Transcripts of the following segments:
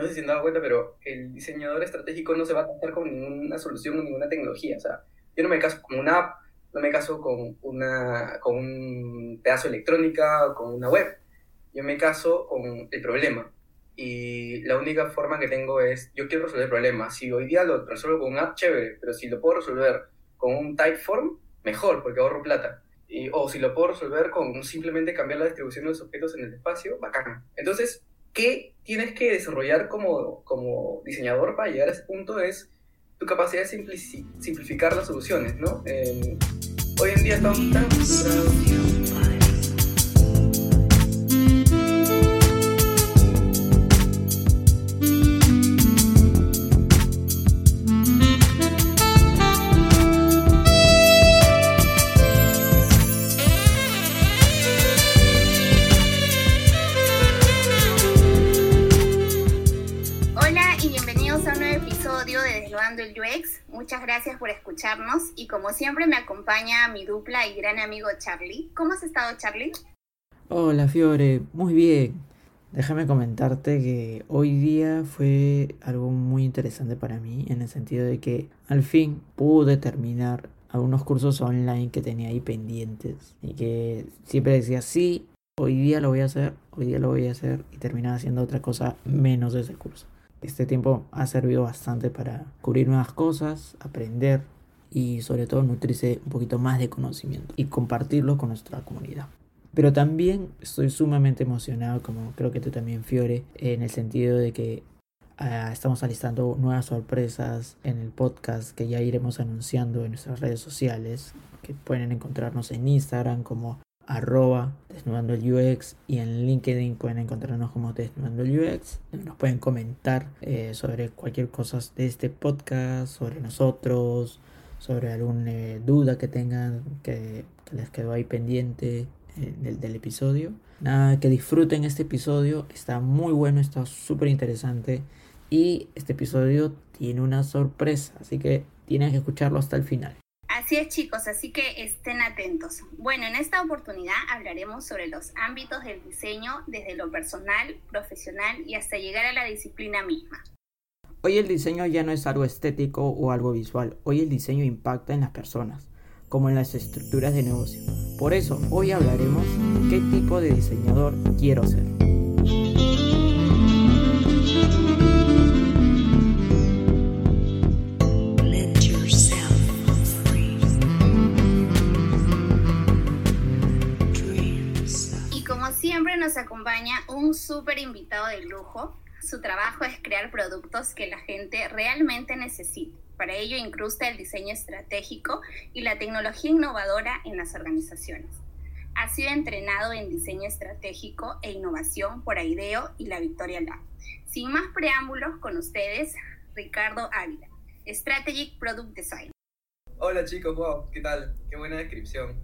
no sé si han dado cuenta, pero el diseñador estratégico no se va a casar con ninguna solución o ninguna tecnología. O sea, yo no me caso con una app, no me caso con, una, con un pedazo de electrónica o con una web. Yo me caso con el problema. Y la única forma que tengo es, yo quiero resolver el problema. Si hoy día lo resuelvo con una app, chévere, pero si lo puedo resolver con un Typeform, mejor, porque ahorro plata. Y, o si lo puedo resolver con simplemente cambiar la distribución de los objetos en el espacio, bacán. Entonces, ¿qué tienes que desarrollar como, como diseñador para llegar a ese punto? Es tu capacidad de simplificar las soluciones, ¿no? hoy en día estamos tan como siempre me acompaña mi dupla y gran amigo Charlie. ¿Cómo has estado Charlie? Hola Fiore, muy bien. Déjame comentarte que hoy día fue algo muy interesante para mí en el sentido de que al fin pude terminar algunos cursos online que tenía ahí pendientes y que siempre decía sí, hoy día lo voy a hacer, hoy día lo voy a hacer y terminaba haciendo otra cosa menos ese curso. Este tiempo ha servido bastante para cubrir nuevas cosas, aprender y sobre todo nutrirse un poquito más de conocimiento y compartirlo con nuestra comunidad. Pero también estoy sumamente emocionado, como creo que tú también, Fiore, en el sentido de que ah, estamos alistando nuevas sorpresas en el podcast que ya iremos anunciando en nuestras redes sociales, que pueden encontrarnos en Instagram como arroba desnudando el UX y en LinkedIn pueden encontrarnos como desnudando el UX. Nos pueden comentar eh, sobre cualquier cosa de este podcast, sobre nosotros, sobre alguna eh, duda que tengan que, les quedó ahí pendiente eh, del, del, episodio. Nada, que disfruten este episodio, está muy bueno, está súper interesante y este episodio tiene una sorpresa, así que tienen que escucharlo hasta el final. Así es chicos, así que estén atentos. Bueno, en esta oportunidad hablaremos sobre los ámbitos del diseño desde lo personal, profesional y hasta llegar a la disciplina misma. Hoy el diseño ya no es algo estético o algo visual, hoy el diseño impacta en las personas, como en las estructuras de negocio. Por eso, hoy hablaremos qué tipo de diseñador quiero ser. siempre nos acompaña un súper invitado de lujo. Su trabajo es crear productos que la gente realmente necesita. Para ello incrusta el diseño estratégico y la tecnología innovadora en las organizaciones. Ha sido entrenado en diseño estratégico e innovación por AIDEO y la Victoria Lab. Sin más preámbulos, con ustedes, Ricardo Ávila, Strategic Product Design. Hola chicos, wow, ¿qué tal? Qué buena descripción.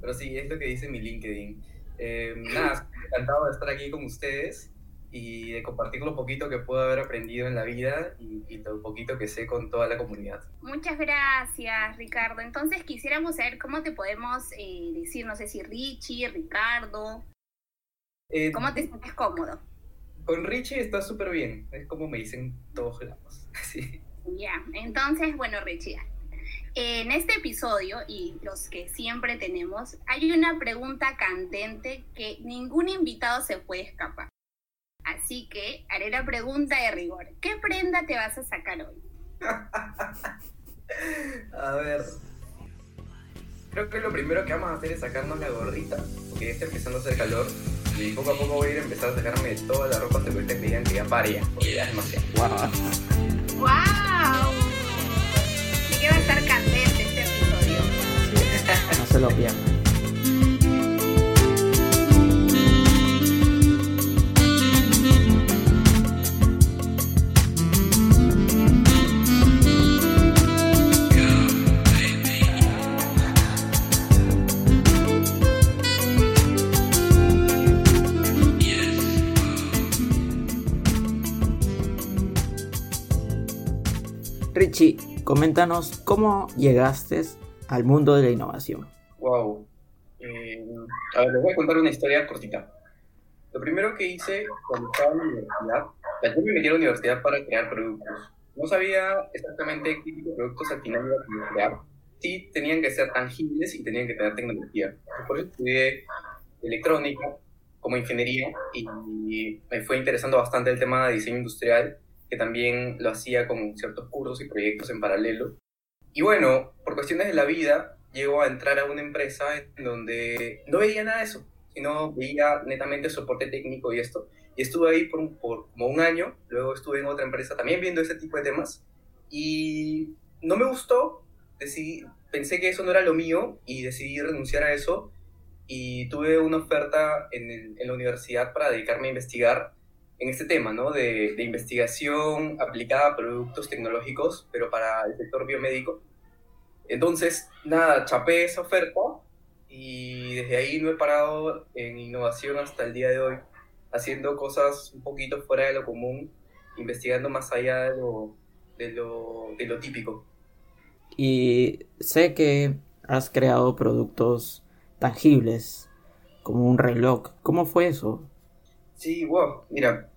Pero sí, es lo que dice mi LinkedIn. Eh, nada, encantado de estar aquí con ustedes y de compartir lo poquito que puedo haber aprendido en la vida y, lo poquito que sé con toda la comunidad. Muchas gracias, Ricardo. Entonces quisiéramos saber cómo te podemos eh, decir, no sé si Richie, Ricardo. Eh, ¿Cómo te sientes cómodo? Con Richie está súper bien, es como me dicen todos lados. sí. Ya, entonces, bueno, Richie, en este episodio y los que siempre tenemos, hay una pregunta candente que ningún invitado se puede escapar. Así que haré la pregunta de rigor. ¿Qué prenda te vas a sacar hoy? a ver. Creo que lo primero que vamos a hacer es sacarnos la gorrita, porque ya está empezando a hacer calor. Y poco a poco voy a ir a empezar a sacarme toda la ropa que me digan que ya pare porque ya es demasiado. ¡Wow! ¡Wow! que va a estar candente este episodio. no se lo pierdan. Richie, Coméntanos cómo llegaste al mundo de la innovación. Wow. Eh, a ver, les voy a contar una historia cortita. Lo primero que hice cuando estaba en la universidad yo me metí a la universidad para crear productos. No sabía exactamente qué tipo de productos al final iba a crear. Sí, tenían que ser tangibles y tenían que tener tecnología. Por eso estudié electrónica como ingeniería y me fue interesando bastante el tema de diseño industrial, que también lo hacía con ciertos cursos y proyectos en paralelo. Y bueno, por cuestiones de la vida, llego a entrar a una empresa donde no veía nada de eso, sino veía netamente soporte técnico y esto. Y estuve ahí por, por como un año, luego estuve en otra empresa también viendo ese tipo de temas y no me gustó, decidí, pensé que eso no era lo mío y decidí renunciar a eso y tuve una oferta en la universidad para dedicarme a investigar en este tema, ¿no? De, de, investigación aplicada a productos tecnológicos, pero para el sector biomédico. Entonces, nada, chapé esa oferta y desde ahí no he parado en innovación hasta el día de hoy haciendo cosas un poquito fuera de lo común, investigando más allá de lo, de lo, de lo típico. Y sé que has creado productos tangibles, como un reloj. ¿Cómo fue eso? Sí, wow. Mira,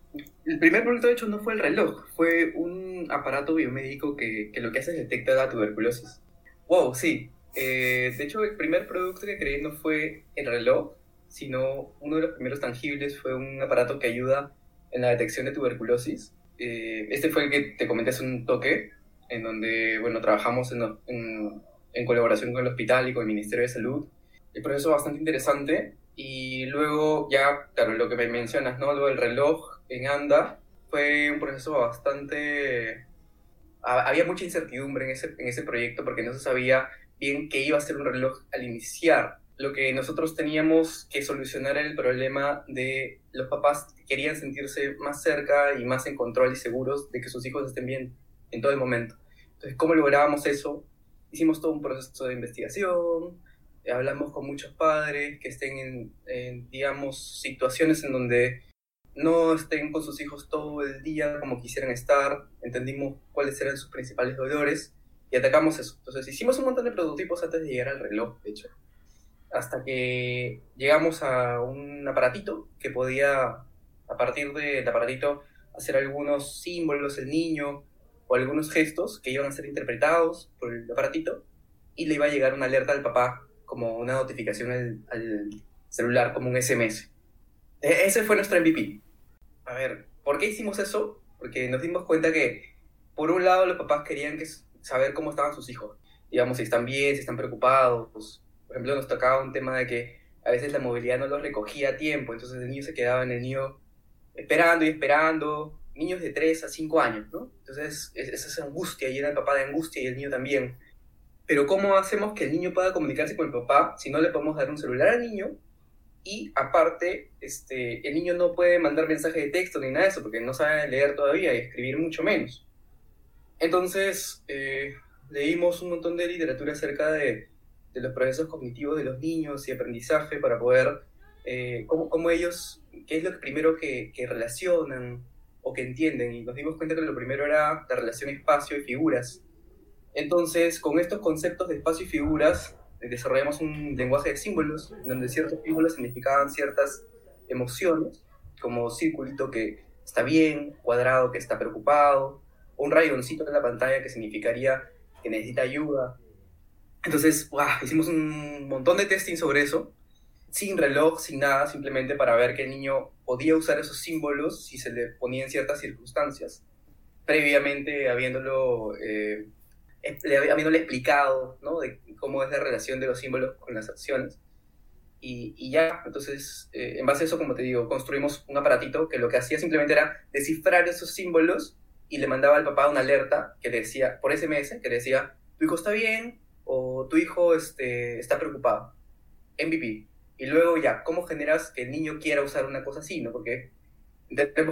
el primer producto de hecho no fue el reloj, fue un aparato biomédico que, que lo que hace es detectar la tuberculosis. Wow, sí. Eh, de hecho, el primer producto que creé no fue el reloj, sino uno de los primeros tangibles fue un aparato que ayuda en la detección de tuberculosis. Eh, este fue el que te comenté hace un toque, en donde, bueno, trabajamos en, en, en, colaboración con el hospital y con el Ministerio de Salud. El proceso bastante interesante. Y luego ya, claro, lo que me mencionas, ¿no? Lo del reloj en ANDA fue un proceso bastante... Había mucha incertidumbre en ese, en ese proyecto porque no se sabía bien qué iba a ser un reloj al iniciar lo que nosotros teníamos que solucionar era el problema de los papás que querían sentirse más cerca y más en control y seguros de que sus hijos estén bien en todo el momento. Entonces, ¿cómo lográbamos eso? Hicimos todo un proceso de investigación, hablamos con muchos padres que estén en, en, digamos, situaciones en donde no estén con sus hijos todo el día como quisieran estar, entendimos cuáles eran sus principales dolores y atacamos eso. Entonces, hicimos un montón de prototipos antes de llegar al reloj, de hecho hasta que llegamos a un aparatito que podía, a partir del aparatito, hacer algunos símbolos el niño o algunos gestos que iban a ser interpretados por el aparatito y le iba a llegar una alerta al papá como una notificación al, al celular, como un SMS. E, ese fue nuestro MVP. A ver, ¿por qué hicimos eso? Porque nos dimos cuenta que, por un lado, los papás querían que, saber cómo estaban sus hijos. Digamos, si están bien, si están preocupados, por ejemplo, nos tocaba un tema de que a veces la movilidad no los recogía a tiempo, entonces el niño se quedaba en el niño esperando y esperando, niños de 3 a 5 años, ¿no? Entonces, esa angustia, y era el papá de angustia y el niño también. Pero ¿cómo hacemos que el niño pueda comunicarse con el papá si no le podemos dar un celular al niño? Y aparte, este, el niño no puede mandar mensajes de texto ni nada de eso, porque no sabe leer todavía y escribir mucho menos. Entonces, eh, leímos un montón de literatura acerca de de los procesos cognitivos de los niños y aprendizaje para poder, eh, cómo, cómo, ellos, qué es lo primero que, que, relacionan o que entienden. Y nos dimos cuenta que lo primero era la relación espacio y figuras. Entonces, con estos conceptos de espacio y figuras, desarrollamos un lenguaje de símbolos, donde ciertos símbolos significaban ciertas emociones, como circulito que está bien, cuadrado que está preocupado, un rayoncito en la pantalla que significaría que necesita ayuda, entonces, hicimos un montón de testing sobre eso, sin reloj, sin nada, simplemente para ver que el niño podía usar esos símbolos si se le ponía en ciertas circunstancias, previamente habiéndolo, eh, habiéndole explicado ¿no? de cómo es la relación de los símbolos con las acciones. Y, ya, entonces, eh, en base a eso, como te digo, construimos un aparatito que lo que hacía simplemente era descifrar esos símbolos y le mandaba al papá una alerta que decía, por SMS, que decía, tu hijo está bien, o tu hijo este, está preocupado. MVP. Y luego ya, ¿cómo generas que el niño quiera usar una cosa así? ¿no? Porque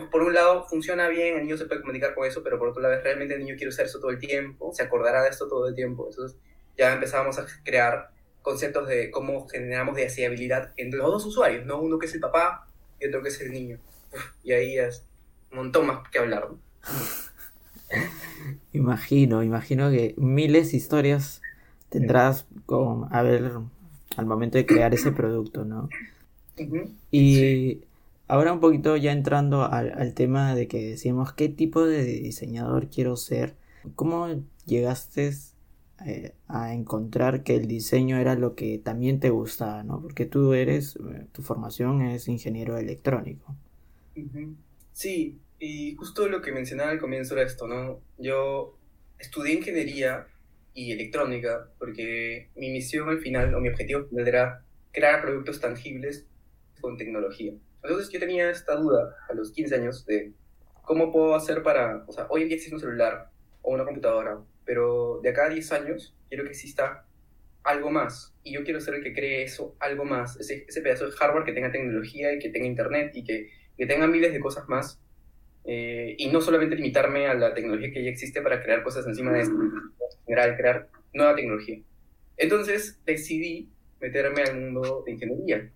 por un lado funciona bien, el niño se puede comunicar con eso, pero por otro lado realmente el niño quiere usar eso todo el tiempo, se acordará de esto todo el tiempo. Entonces ya empezamos a crear conceptos de cómo generamos deseabilidad entre los dos usuarios, ¿no? Uno que es el papá y otro que es el niño. Y ahí es un montón más que hablar. imagino, imagino que miles de historias tendrás con, a ver, al momento de crear ese producto, ¿no? Y ahora un poquito ya entrando al, al tema de que decíamos qué tipo de diseñador quiero ser, ¿cómo llegaste eh, a encontrar que el diseño era lo que también te gustaba, ¿no? Porque tú eres, eh, tu formación es ingeniero electrónico. Sí, y justo lo que mencionaba al comienzo era esto, ¿no? Yo estudié ingeniería y electrónica porque mi misión al final, o mi objetivo final era crear productos tangibles con tecnología. Entonces yo tenía esta duda a los 15 años de cómo puedo hacer para, o sea, hoy en día existe un celular o una computadora, pero de acá a 10 años quiero que exista algo más. Y yo quiero ser el que cree eso, algo más. Ese, ese pedazo de hardware que tenga tecnología y que tenga internet y que, que tenga miles de cosas más. Eh, y no solamente limitarme a la tecnología que ya existe para crear cosas encima de esto, en general, crear nueva tecnología. Entonces decidí meterme al mundo de ingeniería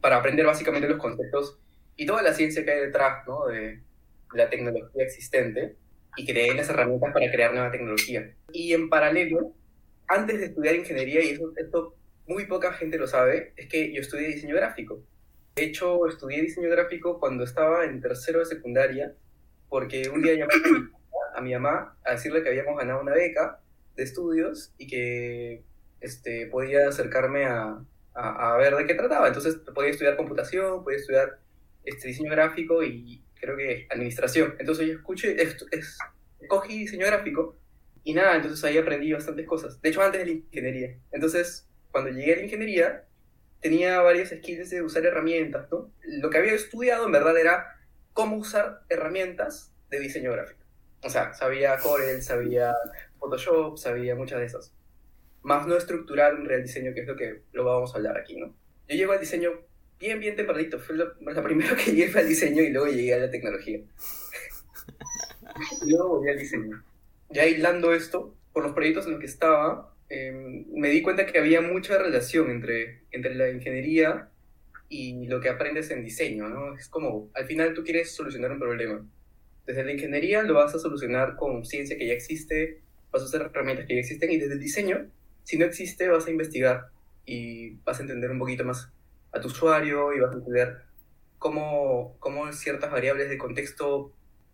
para aprender básicamente los conceptos y toda la ciencia que hay detrás ¿no? de la tecnología existente y creé las herramientas para crear nueva tecnología. Y en paralelo, antes de estudiar ingeniería, y eso, esto muy poca gente lo sabe, es que yo estudié diseño gráfico. De hecho, estudié diseño gráfico cuando estaba en tercero de secundaria, porque un día llamé a mi mamá a decirle que habíamos ganado una beca de estudios y que este, podía acercarme a, a, a ver de qué trataba. Entonces podía estudiar computación, podía estudiar este, diseño gráfico y creo que administración. Entonces yo escuché, esto, es, cogí diseño gráfico y nada, entonces ahí aprendí bastantes cosas. De hecho, antes de la ingeniería. Entonces, cuando llegué a la ingeniería, tenía varias skills de usar herramientas, ¿no? Lo que había estudiado en verdad era cómo usar herramientas de diseño gráfico. O sea, sabía Corel, sabía Photoshop, sabía muchas de esas. Más no estructurar un real diseño, que es lo que lo vamos a hablar aquí, ¿no? Yo llego al diseño bien, bien tempranito. Fue lo, primero que llegué fue al diseño y luego llegué a la tecnología. y luego volví al diseño. Ya aislando esto, por los proyectos en los que estaba, eh, me di cuenta que había mucha relación entre, entre la ingeniería y lo que aprendes en diseño, ¿no? Es como, al final tú quieres solucionar un problema. Desde la ingeniería lo vas a solucionar con ciencia que ya existe, vas a usar herramientas que ya existen, y desde el diseño, si no existe, vas a investigar y vas a entender un poquito más a tu usuario y vas a entender cómo, cómo ciertas variables de contexto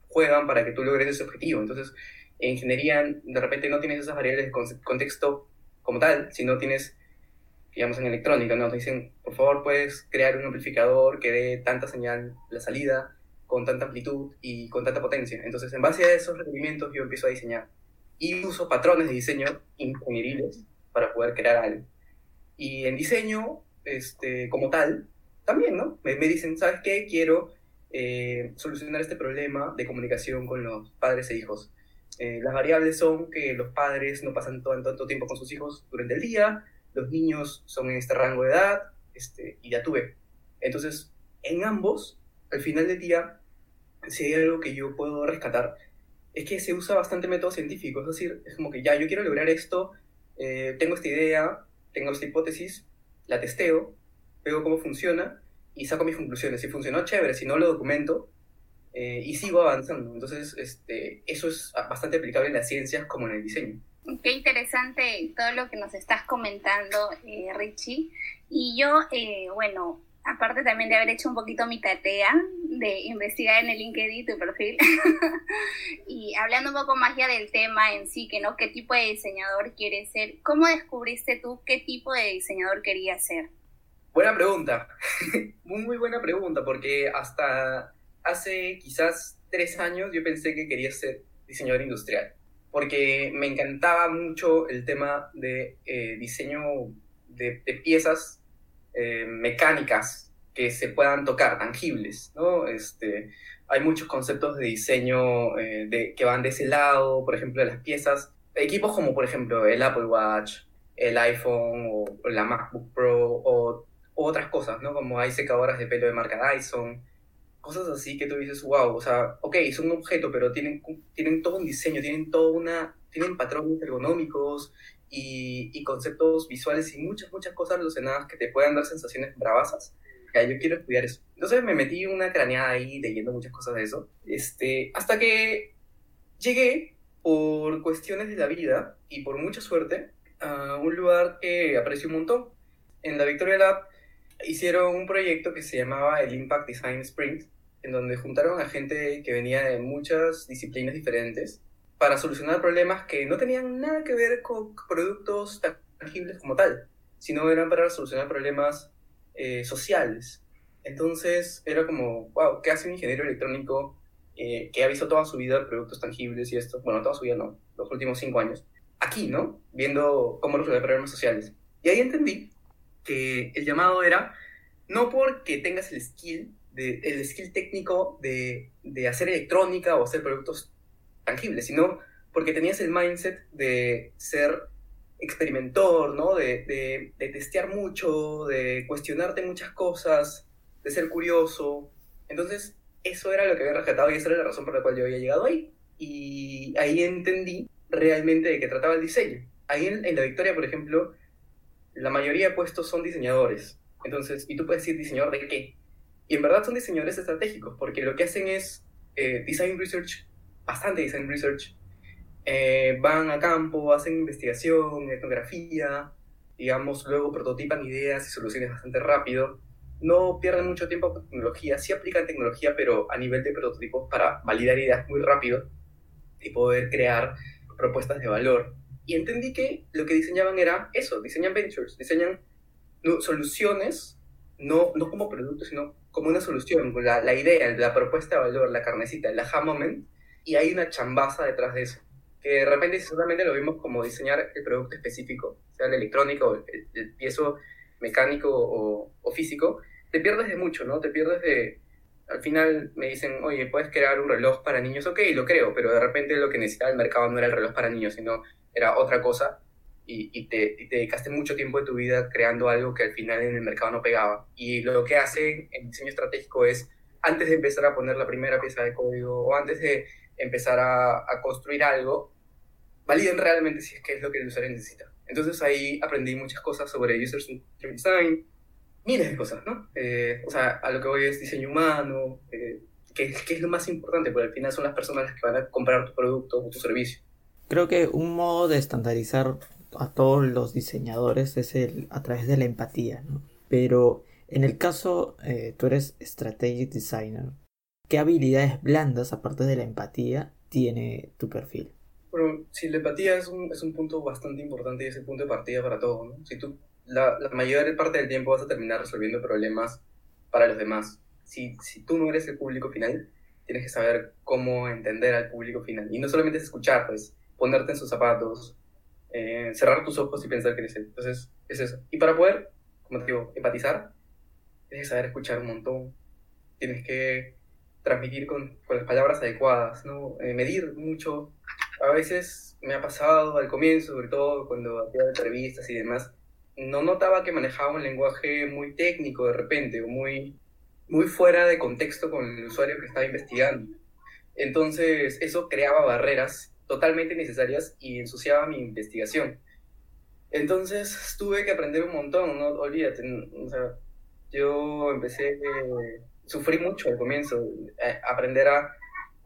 juegan para que tú logres ese objetivo. Entonces, en ingeniería, de repente no tienes esas variables de contexto como tal, sino tienes, digamos, en electrónica, ¿no? Te dicen, por favor, puedes crear un amplificador que dé tanta señal la salida, con tanta amplitud y con tanta potencia. Entonces, en base a esos requerimientos, yo empiezo a diseñar. Y uso patrones de diseño ingenieriles para poder crear algo. Y en diseño, este, como tal, también, ¿no? Me, dicen, ¿sabes qué? Quiero eh, solucionar este problema de comunicación con los padres e hijos. Eh, las variables son que los padres no pasan tanto tiempo con sus hijos durante el día, los niños son en este rango de edad, este, y ya tuve. Entonces, en ambos, al final del día, si hay algo que yo puedo rescatar, es que se usa bastante método científico, es decir, es como que ya, yo quiero lograr esto, eh, tengo esta idea, tengo esta hipótesis, la testeo, veo cómo funciona y saco mis conclusiones. Si funcionó, chévere, si no, lo documento eh, y sigo avanzando. Entonces, este, eso es bastante aplicable en las ciencias como en el diseño. Qué interesante todo lo que nos estás comentando, eh, Richie. Y yo, eh, bueno, aparte también de haber hecho un poquito mi tarea de investigar en el LinkedIn tu perfil y hablando un poco más ya del tema en sí, que no qué tipo de diseñador quieres ser, ¿cómo descubriste tú qué tipo de diseñador querías ser? Buena pregunta, muy muy buena pregunta, porque hasta hace quizás tres años yo pensé que quería ser diseñador industrial, porque me encantaba mucho el tema de eh, diseño de, de piezas eh, mecánicas que se puedan tocar, tangibles, ¿no? Este, hay muchos conceptos de diseño eh, de, que van de ese lado, por ejemplo, las piezas. Equipos como, por ejemplo, el Apple Watch, el iPhone o, la MacBook Pro o, otras cosas, ¿no? Como hay secadoras de pelo de marca Dyson, cosas así que tú dices, wow, o sea, ok, son un objeto, pero tienen, tienen todo un diseño, tienen todo una, tienen patrones ergonómicos, y, conceptos visuales y muchas, muchas cosas relacionadas que te puedan dar sensaciones bravasas. Yo quiero estudiar eso. Entonces me metí una craneada ahí leyendo muchas cosas de eso. Este, hasta que llegué por cuestiones de la vida y por mucha suerte a un lugar que aprecio un montón. En la Victoria Lab hicieron un proyecto que se llamaba el Impact Design Sprint, en donde juntaron a gente que venía de muchas disciplinas diferentes para solucionar problemas que no tenían nada que ver con productos tangibles como tal, sino eran para solucionar problemas eh, sociales. Entonces era como, wow, ¿qué hace un ingeniero electrónico eh, que ha visto toda su vida productos tangibles y esto? Bueno, toda su vida no, los últimos cinco años. Aquí, ¿no? Viendo cómo resolver problemas sociales. Y ahí entendí que el llamado era no porque tengas el skill, el skill técnico de, de hacer electrónica o hacer productos tangibles, sino porque tenías el mindset de ser experimentor, ¿no? De, de, de, testear mucho, de cuestionarte muchas cosas, de ser curioso. Entonces, eso era lo que había rescatado y esa era la razón por la cual yo había llegado ahí. Y ahí entendí realmente de qué trataba el diseño. Ahí en, en la Victoria, por ejemplo, la mayoría de puestos son diseñadores. Entonces, y tú puedes decir diseñador de qué. Y en verdad son diseñadores estratégicos, porque lo que hacen es eh, design research, bastante design research. Eh, van a campo, hacen investigación, etnografía, digamos, luego prototipan ideas y soluciones bastante rápido. No pierden mucho tiempo con tecnología, sí aplican tecnología, pero a nivel de prototipos para validar ideas muy rápido y poder crear propuestas de valor. Y entendí que lo que diseñaban era eso, diseñan ventures, diseñan soluciones, no, no como productos, sino como una solución, la, la idea, la propuesta de valor, la carnecita, el aha moment, y hay una chambaza detrás de eso. Que de repente, solamente lo vimos como diseñar el producto específico, sea el electrónico, el, el piezo mecánico o, o, físico, te pierdes de mucho, ¿no? Te pierdes de... Al final me dicen, oye, puedes crear un reloj para niños, ok, lo creo, pero de repente lo que necesitaba el mercado no era el reloj para niños, sino era otra cosa y, y, te, y, te, dedicaste mucho tiempo de tu vida creando algo que al final en el mercado no pegaba. Y lo que hace en diseño estratégico es, antes de empezar a poner la primera pieza de código o antes de empezar a, a construir algo, validen realmente si es que es lo que el usuario necesita. Entonces ahí aprendí muchas cosas sobre User Centered Design, miles de cosas, ¿no? Eh, o sea, a lo que voy es diseño humano, eh, que, que, es lo más importante, porque al final son las personas las que van a comprar tu producto o tu servicio. Creo que un modo de estandarizar a todos los diseñadores es el a través de la empatía, ¿no? Pero en el caso, eh, tú eres strategic designer. ¿Qué habilidades blandas, aparte de la empatía, tiene tu perfil? Bueno, si la empatía es un, es un punto bastante importante y es el punto de partida para todo, ¿no? Si tú, la, la mayor parte del tiempo vas a terminar resolviendo problemas para los demás. Si, si tú no eres el público final, tienes que saber cómo entender al público final. Y no solamente es escuchar, pues, ponerte en sus zapatos, eh, cerrar tus ojos y pensar que eres él. Entonces, es eso. Y para poder, como te digo, empatizar, tienes que saber escuchar un montón. Tienes que transmitir con, con las palabras adecuadas, ¿no? Eh, medir mucho. A veces me ha pasado al comienzo, sobre todo cuando hacía entrevistas y demás, no notaba que manejaba un lenguaje muy técnico de repente, o muy, muy fuera de contexto con el usuario que estaba investigando. Entonces, eso creaba barreras totalmente necesarias y ensuciaba mi investigación. Entonces tuve que aprender un montón, no olvídate, o sea, yo empecé, eh, sufrí mucho al comienzo, eh, aprender a,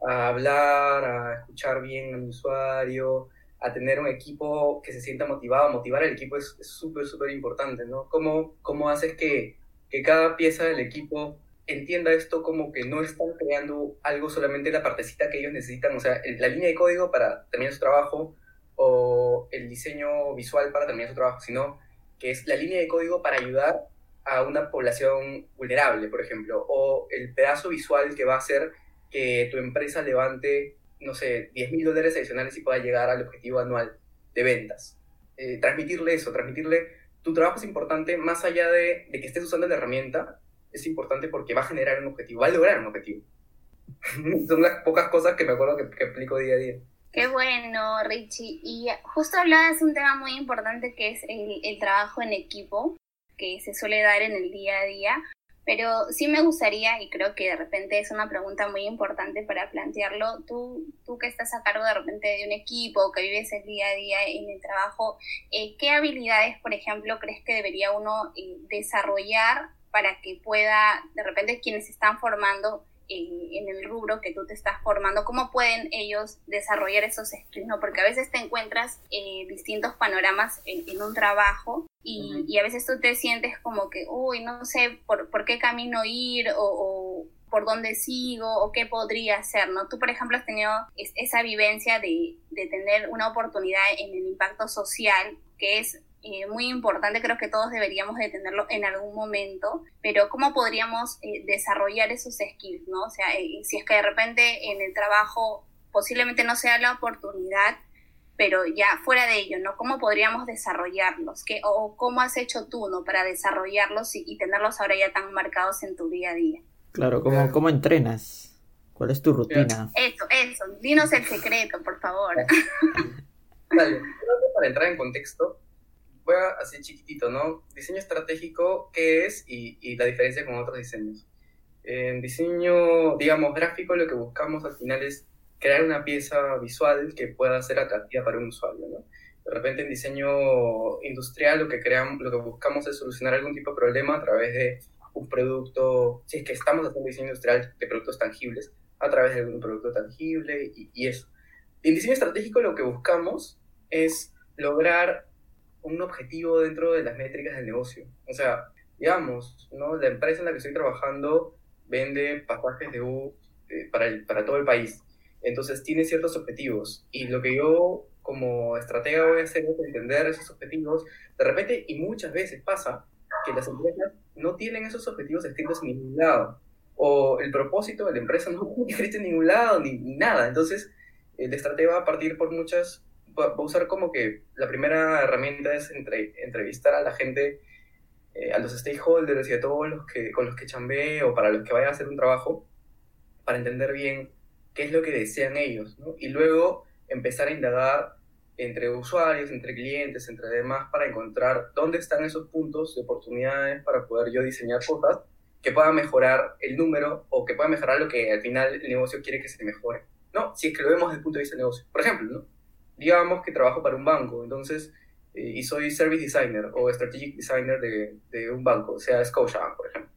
a, hablar, a escuchar bien al usuario, a tener un equipo que se sienta motivado, motivar al equipo es súper, súper importante, ¿no? ¿Cómo, cómo haces que, que cada pieza del equipo entienda esto como que no están creando algo solamente la partecita que ellos necesitan, o sea, la línea de código para terminar su trabajo o el diseño visual para terminar su trabajo, sino que es la línea de código para ayudar a una población vulnerable, por ejemplo, o el pedazo visual que va a hacer que tu empresa levante, no sé, 10 mil dólares adicionales y pueda llegar al objetivo anual de ventas. Eh, transmitirle eso, transmitirle tu trabajo es importante más allá de, que estés usando la herramienta, es importante porque va a generar un objetivo, va a lograr un objetivo. Son las pocas cosas que me acuerdo que, que aplico día a día. Qué bueno, Richie. Y justo hablabas de un tema muy importante que es el, trabajo en equipo, que se suele dar en el día a día. Pero sí me gustaría, y creo que de repente es una pregunta muy importante para plantearlo, tú, tú que estás a cargo de repente de un equipo, que vives el día a día en el trabajo, eh, ¿qué habilidades, por ejemplo, crees que debería uno eh, desarrollar para que pueda, de repente, quienes están formando en, el rubro que tú te estás formando, cómo pueden ellos desarrollar esos skills, ¿no? Porque a veces te encuentras eh, distintos panoramas en, un trabajo y, a veces tú te sientes como que, uy, no sé por, por qué camino ir o, por dónde sigo o qué podría hacer, ¿no? Tú, por ejemplo, has tenido esa vivencia de, de tener una oportunidad en el impacto social, que es eh, muy importante, creo que todos deberíamos de tenerlo en algún momento, pero ¿cómo podríamos eh, desarrollar esos skills, no? O sea, eh, si es que de repente en el trabajo posiblemente no sea la oportunidad, pero ya fuera de ello, ¿no? ¿Cómo podríamos desarrollarlos? ¿Qué, o cómo has hecho tú, ¿no? Para desarrollarlos y, tenerlos ahora ya tan marcados en tu día a día. Claro, ¿cómo, cómo entrenas? ¿Cuál es tu rutina? Eso, eso. Dinos el secreto, por favor. Vale, para entrar en contexto, voy a hacer chiquitito, ¿no? Diseño estratégico, ¿qué es? Y, y la diferencia con otros diseños. En diseño, digamos, gráfico, lo que buscamos al final es crear una pieza visual que pueda ser atractiva para un usuario, ¿no? De repente en diseño industrial lo que, creamos, lo que buscamos es solucionar algún tipo de problema a través de un producto, si es que estamos haciendo diseño industrial de productos tangibles, a través de un producto tangible y, y eso. En diseño estratégico lo que buscamos es lograr un objetivo dentro de las métricas del negocio. O sea, digamos, ¿no? la empresa en la que estoy trabajando vende pasajes de U eh, para, el, para todo el país. Entonces tiene ciertos objetivos. Y lo que yo como estratega voy a hacer es entender esos objetivos. De repente, y muchas veces pasa, que las empresas no tienen esos objetivos escritos en ningún lado. O el propósito de la empresa no está escrito en ningún lado, ni, ni nada. Entonces, el estratega va a partir por muchas va a usar como que la primera herramienta es entre, entrevistar a la gente, eh, a los stakeholders y a todos los que, con los que chambee o para los que vaya a hacer un trabajo, para entender bien qué es lo que desean ellos, ¿no? Y luego empezar a indagar entre usuarios, entre clientes, entre demás, para encontrar dónde están esos puntos de oportunidades para poder yo diseñar cosas que puedan mejorar el número o que puedan mejorar lo que al final el negocio quiere que se mejore. No, si es que lo vemos desde el punto de vista del negocio. Por ejemplo, ¿no? Digamos que trabajo para un banco, entonces, eh, y soy service designer o strategic designer de, de un banco, o sea, Scotiabank, por ejemplo.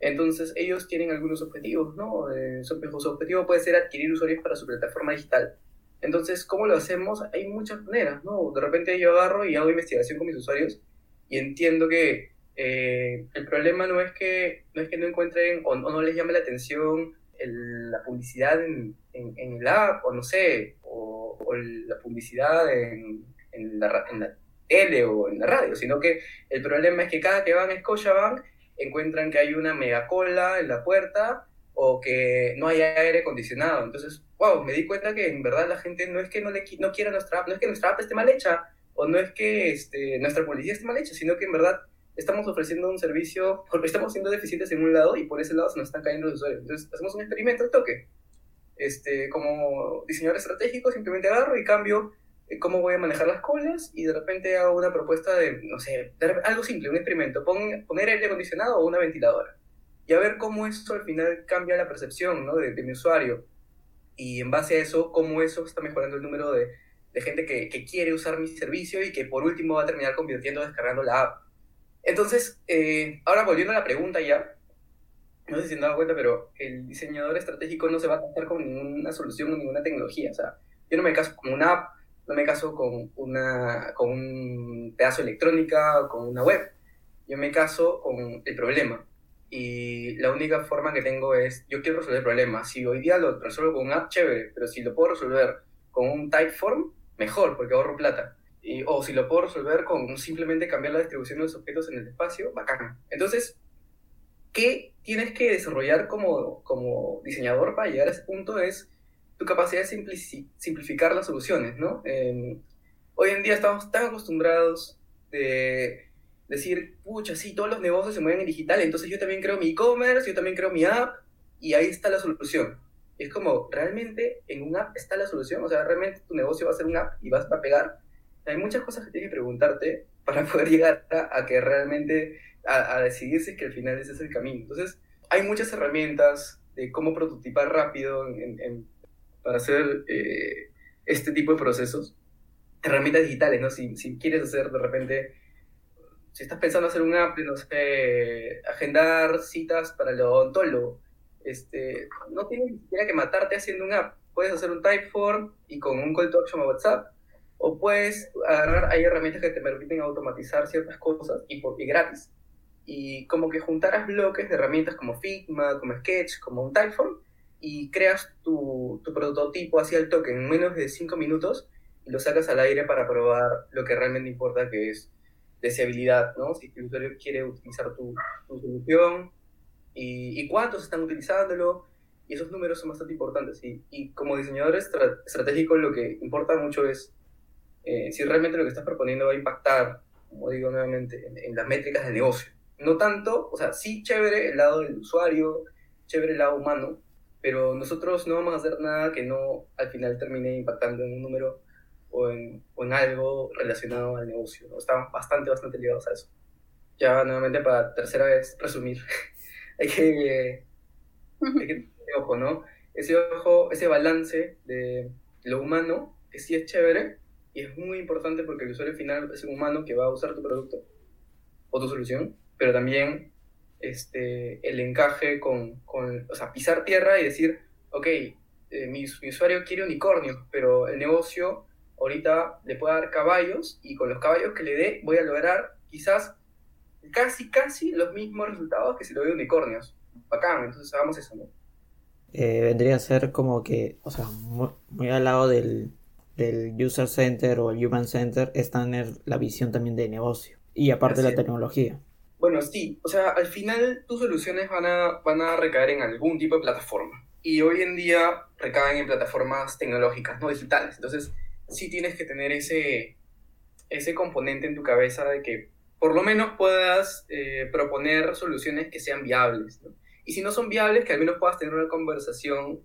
Entonces, ellos tienen algunos objetivos, ¿no? Eh, su, objetivo puede ser adquirir usuarios para su plataforma digital. Entonces, ¿cómo lo hacemos? Hay muchas maneras, ¿no? De repente yo agarro y hago investigación con mis usuarios y entiendo que eh, el problema no es que no, es que no encuentren o, no les llame la atención la publicidad en, en, el app, o no sé, o la publicidad en, la, en, la, tele o en la radio, sino que el problema es que cada que van a Scotiabank encuentran que hay una mega cola en la puerta o que no hay aire acondicionado. Entonces, wow, me di cuenta que en verdad la gente no es que no, le, no quiera nuestra app, no es que nuestra app esté mal hecha o no es que este, nuestra publicidad esté mal hecha, sino que en verdad estamos ofreciendo un servicio, porque estamos siendo deficientes en un lado y por ese lado se nos están cayendo los usuarios. Entonces, hacemos un experimento al toque este, como diseñador estratégico, simplemente agarro y cambio eh, cómo voy a manejar las colas y de repente hago una propuesta de, no sé, algo simple, un experimento, poner aire acondicionado o una ventiladora y a ver cómo eso al final cambia la percepción ¿no? de, mi usuario y en base a eso, cómo eso está mejorando el número de, de gente que, que, quiere usar mi servicio y que por último va a terminar convirtiendo descargando la app. Entonces, eh, ahora volviendo a la pregunta ya, no sé si han dado cuenta, pero el diseñador estratégico no se va a casar con ninguna solución o ninguna tecnología. O sea, yo no me caso con una app, no me caso con, una, con un pedazo de electrónica o con una web. Yo me caso con el problema. Y la única forma que tengo es, yo quiero resolver el problema. Si hoy día lo resuelvo con una app, chévere, pero si lo puedo resolver con un typeform, mejor, porque ahorro plata. Y, o si lo puedo resolver con simplemente cambiar la distribución de los objetos en el espacio, bacán. Entonces, ¿qué tienes que desarrollar como, como diseñador para llegar a ese punto? Es tu capacidad de simplificar las soluciones, ¿no? hoy en día estamos tan acostumbrados de decir, pucha, sí, todos los negocios se mueven en digital, entonces yo también creo mi e-commerce, yo también creo mi app, y ahí está la solución. es como, ¿realmente en un app está la solución? O sea, ¿realmente tu negocio va a ser un app y vas a pegar? Hay muchas cosas que tienes que preguntarte para poder llegar a que realmente a, decidir si que al final ese es el camino. Entonces, hay muchas herramientas de cómo prototipar rápido para hacer eh, este tipo de procesos. Herramientas digitales, ¿no? Si, si quieres hacer de repente, si estás pensando hacer un app, no sé, agendar citas para el odontólogo, este, no tienes ni siquiera que matarte haciendo un app. Puedes hacer un Typeform y con un call to action a WhatsApp, o puedes agarrar, hay herramientas que te permiten automatizar ciertas cosas y, por, y gratis. Y como que juntaras bloques de herramientas como Figma, como Sketch, como un Typeform, y creas tu, tu prototipo así al toque en menos de 5 minutos y lo sacas al aire para probar lo que realmente importa, que es deseabilidad, ¿no? Si el usuario quiere utilizar tu, tu solución y, y, cuántos están utilizándolo, y esos números son bastante importantes. Y, y como diseñador estratégico lo que importa mucho es eh, si realmente lo que estás proponiendo va a impactar, como digo nuevamente, en, en las métricas del negocio. No tanto, o sea, sí chévere el lado del usuario, chévere el lado humano, pero nosotros no vamos a hacer nada que no al final termine impactando en un número o en, o en algo relacionado al negocio. ¿no? Estamos bastante, bastante ligados a eso. Ya nuevamente para tercera vez resumir, hay que, hay que tener ojo, ¿no? Ese ojo, ese balance de lo humano, que sí es chévere y es muy importante porque el usuario final es un humano que va a usar tu producto o tu solución, pero también este, el encaje con, con, o sea, pisar tierra y decir, ok, eh, mi, usuario quiere unicornios, pero el negocio ahorita le puede dar caballos y con los caballos que le dé voy a lograr quizás casi, casi los mismos resultados que si lo doy unicornios. Bacán, entonces hagamos eso, ¿no? Eh, vendría a ser como que, o sea, muy al lado del, del user center o el human center es tener la visión también de negocio y aparte Así la tecnología. Bueno, sí, o sea, al final tus soluciones van a, van a recaer en algún tipo de plataforma. Y hoy en día recaen en plataformas tecnológicas, no digitales. Entonces, sí tienes que tener ese, ese componente en tu cabeza de que por lo menos puedas eh, proponer soluciones que sean viables. ¿no? Y si no son viables, que al menos puedas tener una conversación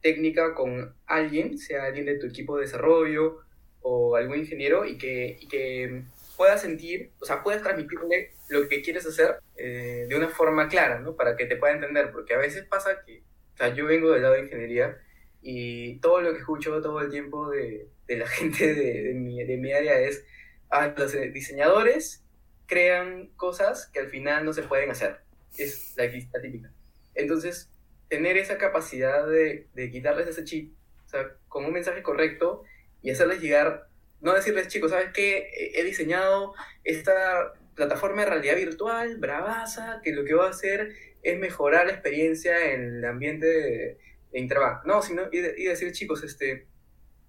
técnica con alguien, sea alguien de tu equipo de desarrollo o algún ingeniero, y que, y que puedas sentir, o sea, puedas transmitirle lo que quieres hacer eh, de una forma clara, ¿no? Para que te pueda entender, porque a veces pasa que, o sea, yo vengo del lado de ingeniería y todo lo que escucho todo el tiempo de, de la gente de, de, mi, de, mi, área es, ah, los diseñadores crean cosas que al final no se pueden hacer. Es la, la típica. Entonces, tener esa capacidad de, de quitarles ese chip, o sea, con un mensaje correcto y hacerles llegar no decirles, chicos, ¿sabes qué? He diseñado esta plataforma de realidad virtual, bravaza, que lo que va a hacer es mejorar la experiencia en el ambiente de, de Interbank. No, sino, y, de, y, decir, chicos, este,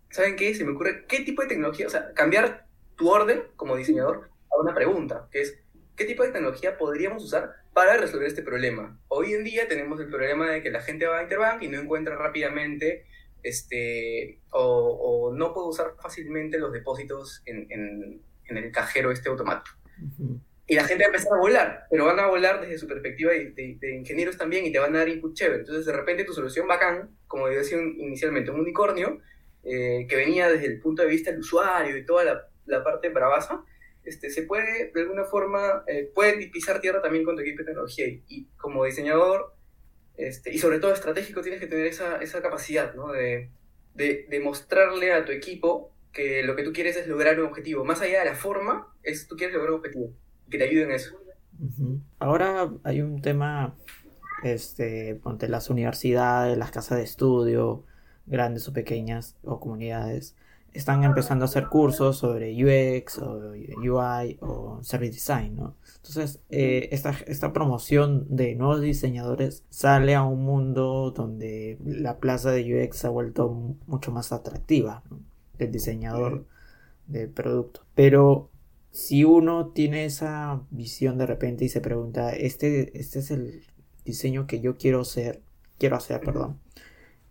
¿saben qué? Se me ocurre, ¿qué tipo de tecnología? O sea, cambiar tu orden como diseñador a una pregunta, que es, ¿qué tipo de tecnología podríamos usar para resolver este problema? Hoy en día tenemos el problema de que la gente va a Interbank y no encuentra rápidamente este, o, o, no puedo usar fácilmente los depósitos en, en, en el cajero este automático. Uh -huh. Y la gente va a empezar a volar, pero van a volar desde su perspectiva de, de, de, ingenieros también y te van a dar input chévere. Entonces, de repente, tu solución bacán, como decía inicialmente, un unicornio, eh, que venía desde el punto de vista del usuario y toda la, la parte bravaza, este, se puede, de alguna forma, eh, puede pisar tierra también con tu equipo de tecnología. Y, como diseñador, este, y sobre todo estratégico, tienes que tener esa, esa capacidad, ¿no? De, de, mostrarle a tu equipo que lo que tú quieres es lograr un objetivo. Más allá de la forma, es tú quieres lograr un objetivo. Que te ayude en eso. Ahora hay un tema, este, ponte las universidades, las casas de estudio, grandes o pequeñas, o comunidades, están empezando a hacer cursos sobre UX o UI o Service Design, ¿no? Entonces, eh, esta, esta promoción de nuevos diseñadores sale a un mundo donde la plaza de UX se ha vuelto mucho más atractiva, ¿no? El diseñador de producto. Pero si uno tiene esa visión de repente y se pregunta, este, este es el diseño que yo quiero hacer, quiero hacer, perdón,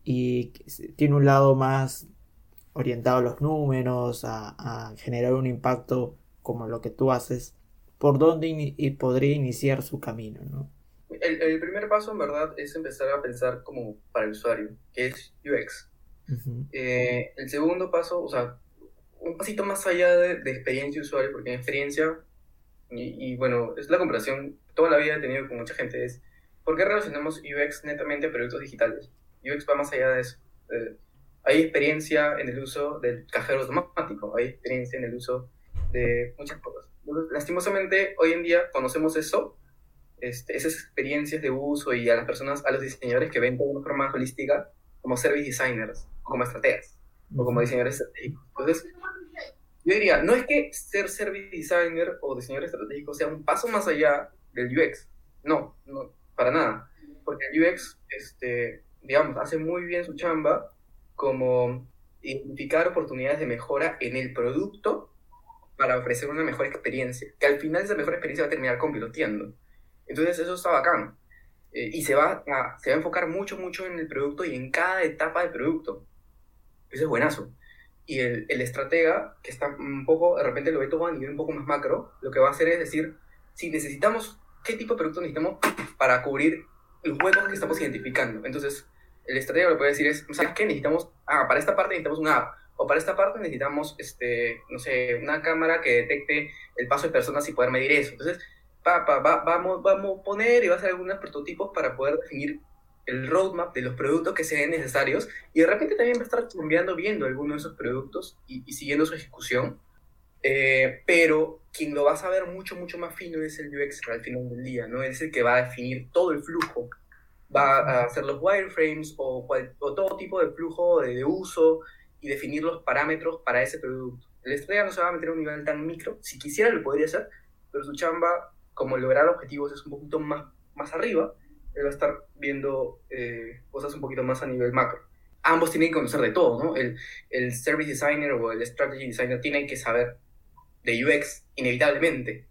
y tiene un lado más orientado a los números, a, a, generar un impacto como lo que tú haces, ¿por dónde in y podría iniciar su camino? ¿no? El, el, primer paso, en verdad, es empezar a pensar como para el usuario, que es UX. Uh -huh. eh, el segundo paso, o sea, un pasito más allá de, de experiencia usuario, porque en experiencia, y, y, bueno, es la comparación, toda la vida he tenido con mucha gente, es, ¿por qué relacionamos UX netamente a productos digitales? UX va más allá de eso. Eh, hay experiencia en el uso del cajero automático, hay experiencia en el uso de muchas cosas. Lastimosamente, hoy en día conocemos eso, este, esas experiencias de uso y a las personas, a los diseñadores que ven de una forma holística como service designers, o como estrategas, o como diseñadores estratégicos. Entonces, yo diría, no es que ser service designer o diseñador estratégico sea un paso más allá del UX. No, no, para nada. Porque el UX, este, digamos, hace muy bien su chamba como identificar oportunidades de mejora en el producto para ofrecer una mejor experiencia, que al final esa mejor experiencia va a terminar convirtiendo. Entonces eso está bacán. Eh, y se va, a, se va a enfocar mucho, mucho en el producto y en cada etapa del producto. Eso es buenazo. Y el, el estratega, que está un poco, de repente lo ve todo a nivel un poco más macro, lo que va a hacer es decir, si necesitamos, ¿qué tipo de producto necesitamos para cubrir los huecos que estamos identificando? Entonces, el estratega lo que puede decir es, ¿sabes qué? Necesitamos, ah, para esta parte necesitamos una app, o para esta parte necesitamos, este, no sé, una cámara que detecte el paso de personas y poder medir eso. Entonces, va, va, vamos, vamos a poner y va a hacer algunos prototipos para poder definir el roadmap de los productos que sean necesarios y de repente también va a estar cambiando viendo algunos de esos productos y, siguiendo su ejecución. Eh, pero quien lo va a saber mucho, mucho más fino es el UX al final del día, ¿no? Es el que va a definir todo el flujo va a hacer los wireframes o, o todo tipo de flujo de, uso y definir los parámetros para ese producto. El estrella no se va a meter a un nivel tan micro, si quisiera lo podría hacer, pero su chamba, como lograr objetivos es un poquito más, más arriba, él va a estar viendo eh, cosas un poquito más a nivel macro. Ambos tienen que conocer de todo, ¿no? El, el service designer o el strategy designer tienen que saber de UX, inevitablemente.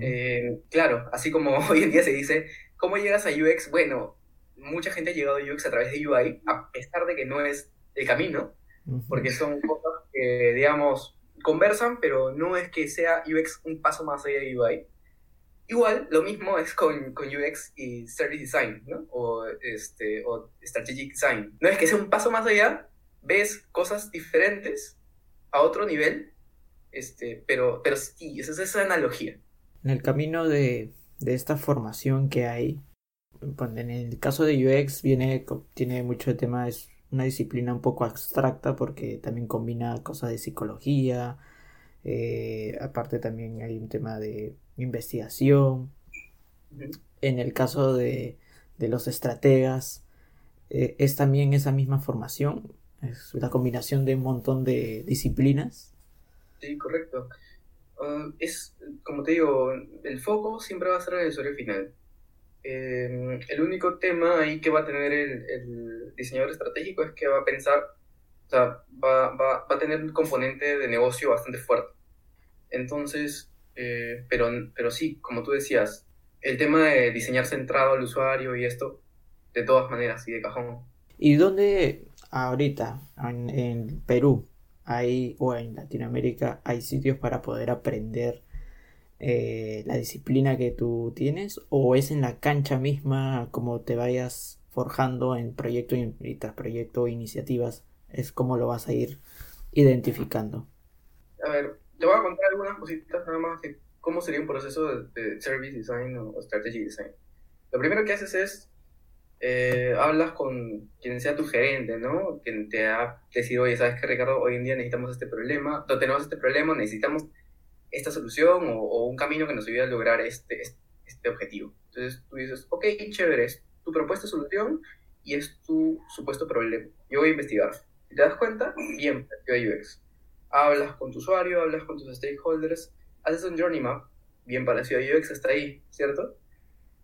Eh, claro, así como hoy en día se dice, ¿cómo llegas a UX? Bueno, mucha gente ha llegado a UX a través de UI, a pesar de que no es el camino, porque son cosas que, digamos, conversan, pero no es que sea UX un paso más allá de UI. Igual, lo mismo es con, con UX y Service Design, ¿no? O, este, o Strategic Design. No es que sea un paso más allá, ves cosas diferentes a otro nivel, este, pero, pero sí, esa es esa analogía. En el camino de, de esta formación que hay, en el caso de UX viene, tiene mucho tema, es una disciplina un poco abstracta porque también combina cosas de psicología, eh, aparte también hay un tema de investigación. En el caso de, los estrategas, eh, es también esa misma formación, es la combinación de un montón de disciplinas. Sí, correcto. Ah, es, como te digo, el foco siempre va a ser en el usuario final. Em, el único tema ahí que va a tener el, diseñador estratégico es que va a pensar, o sea, va, va, va a tener un componente de negocio bastante fuerte. Entonces, eh, pero, pero sí, como tú decías, el tema de diseñar centrado al usuario y esto, de todas maneras, y de cajón. ¿Y dónde ahorita, en, en Perú, hay, o en Latinoamérica, hay sitios para poder aprender eh, la disciplina que tú tienes o es en la cancha misma como te vayas forjando en proyecto y, tras proyecto iniciativas es como lo vas a ir identificando a ver te voy a contar algunas cositas nada más de cómo sería un proceso de, service design o, strategy design lo primero que haces es eh, hablas con quien sea tu gerente, ¿no? Quien te ha decidido, oye, ¿sabes qué, Ricardo? Hoy en día necesitamos este problema, tenemos este problema, necesitamos esta solución o, un camino que nos ayude a lograr este, este, objetivo. Entonces tú dices, ok, chévere, es tu propuesta solución y es tu supuesto problema. Yo voy a investigar. Si te das cuenta, bien, parecido a UX. Hablas con tu usuario, hablas con tus stakeholders, haces un journey map, bien parecido a UX, hasta ahí, ¿cierto?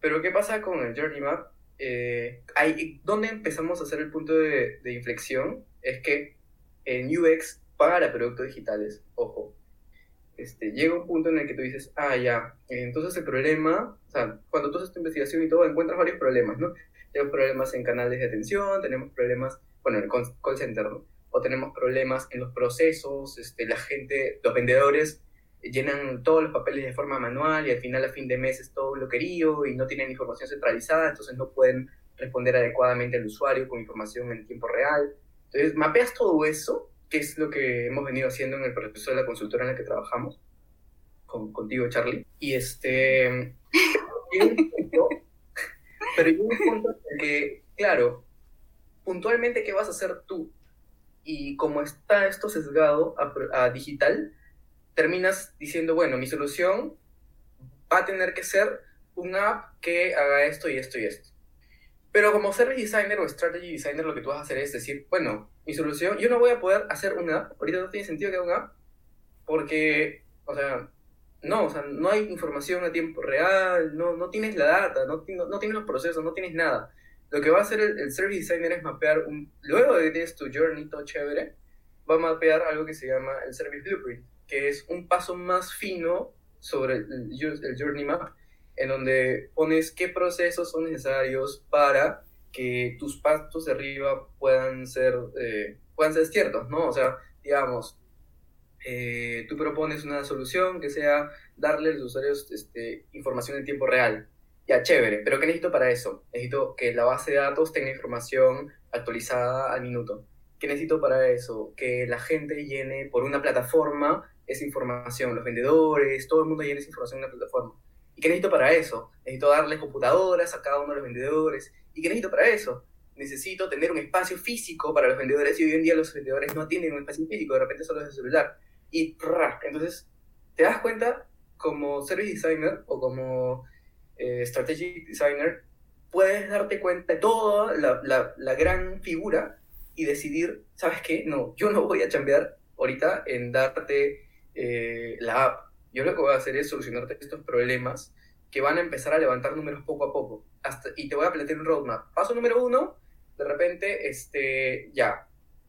Pero ¿qué pasa con el journey map? Eh, hay, ¿Dónde empezamos a hacer el punto de, de inflexión? Es que en UX para productos digitales, ojo, este, llega un punto en el que tú dices, ah, ya, entonces el problema, o sea, cuando tú haces tu investigación y todo, encuentras varios problemas, ¿no? Tenemos problemas en canales de atención, tenemos problemas, bueno, en el call center, ¿no? O tenemos problemas en los procesos, este, la gente, los vendedores llenan todos los papeles de forma manual y al final a fin de mes es todo bloquerío y no tienen información centralizada, entonces no pueden responder adecuadamente al usuario con información en tiempo real. Entonces, mapeas todo eso qué es lo que hemos venido haciendo en el proceso de la consultora en el que trabajamos, con, contigo, Charlie. Y este. pero hay un punto en que, claro, puntualmente, ¿qué vas a hacer tú? Y como está esto sesgado a, digital, terminas diciendo, bueno, mi solución va a tener que ser un app que haga esto y esto y esto. Pero como service designer o strategy designer, lo que tú vas a hacer es decir, bueno, mi solución, yo no voy a poder hacer una ahorita no tiene sentido que haga una porque, o sea, no, o sea, no hay información a tiempo real, no, no tienes la data, no, no, tienes los procesos, no tienes nada. Lo que va a hacer el, service designer es mapear, un, luego de que tu journey todo chévere, va a mapear algo que se llama el service blueprint, que es un paso más fino sobre el, el journey map en donde pones qué procesos son necesarios para que tus pasos de arriba puedan ser, eh, puedan ser ciertos, ¿no? O sea, digamos, eh, tú propones una solución que sea darle a los usuarios este, información en tiempo real. Ya, chévere, pero ¿qué necesito para eso? Necesito que la base de datos tenga información actualizada al minuto. ¿Qué necesito para eso? Que la gente llene por una plataforma esa información, los vendedores, todo el mundo llene esa información en una plataforma. ¿Y qué necesito para eso? Necesito darle computadoras a cada uno de los vendedores. ¿Y qué necesito para eso? Necesito tener un espacio físico para los vendedores y hoy en día los vendedores no tienen un espacio físico, de repente solo es el celular. Y entonces te das cuenta como service designer o como eh, strategic designer, puedes darte cuenta de toda la, gran figura y decidir, ¿sabes qué? No, yo no voy a cambiar ahorita en darte eh, la app yo lo que voy a hacer es solucionarte estos problemas que van a empezar a levantar números poco a poco. Hasta, y te voy a plantear un roadmap. Paso número uno, de repente, este, ya,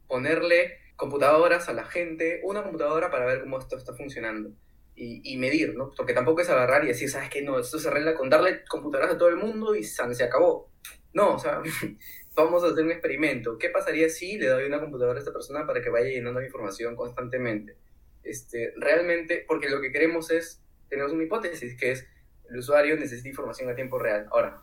ponerle computadoras a la gente, una computadora para ver cómo esto está funcionando. Y, medir, ¿no? Porque tampoco es agarrar y decir, ¿sabes qué? No, esto se arregla con darle computadoras a todo el mundo y se acabó. No, o sea, vamos a hacer un experimento. ¿Qué pasaría si le doy una computadora a esta persona para que vaya llenando información constantemente? Este, realmente, porque lo que queremos es, tenemos una hipótesis, que es el usuario necesita información a tiempo real. Ahora,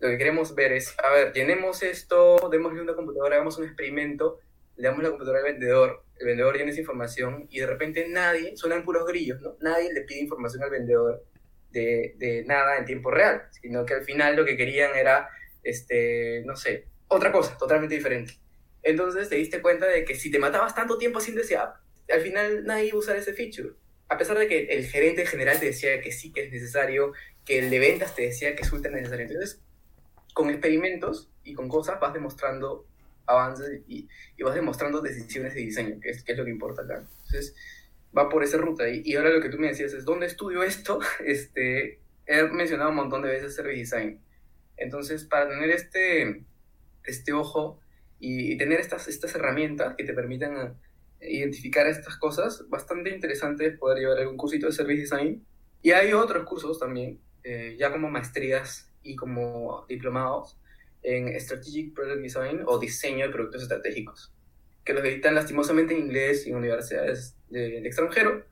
lo que queremos ver es, a ver, llenemos esto, démosle una computadora, hagamos un experimento, le damos la computadora al vendedor, el vendedor llena esa información y de repente nadie, suenan puros grillos, ¿no? Nadie le pide información al vendedor de, de nada en tiempo real, sino que al final lo que querían era, este, no sé, otra cosa, totalmente diferente. Entonces te diste cuenta de que si te matabas tanto tiempo haciendo ese app, al final nadie iba a usar ese feature. A pesar de que el gerente general te decía que sí que es necesario, que el de ventas te decía que es ultra necesario. Entonces, con experimentos y con cosas vas demostrando avances y, vas demostrando decisiones de diseño, que es, lo que importa acá. Entonces, va por esa ruta. Y, y, ahora lo que tú me decías es, ¿dónde estudio esto? Este, he mencionado un montón de veces service design. Entonces, para tener este, este ojo y, tener estas, estas herramientas que te permitan identificar estas cosas, bastante interesante poder llevar algún cursito de Service Design. Y hay otros cursos también, eh, ya como maestrías y como diplomados en Strategic Product Design o diseño de productos estratégicos, que los editan lastimosamente en inglés y en universidades del extranjero,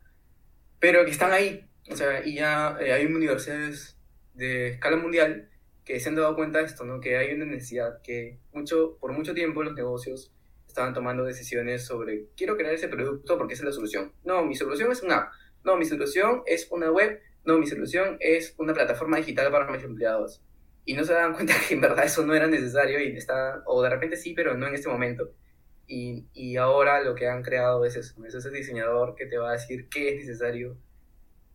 pero que están ahí. O sea, y ya eh, hay universidades de escala mundial que se han dado cuenta de esto, ¿no? que hay una necesidad, que mucho, por mucho tiempo los negocios estaban tomando decisiones sobre, quiero crear ese producto porque esa es la solución. No, mi solución es una app. No, mi solución es una web. No, mi solución es una plataforma digital para mis empleados. Y no se dan cuenta que en verdad eso no era necesario y está, o de repente sí, pero no en este momento. Y, y ahora lo que han creado es eso, es ese diseñador que te va a decir qué es necesario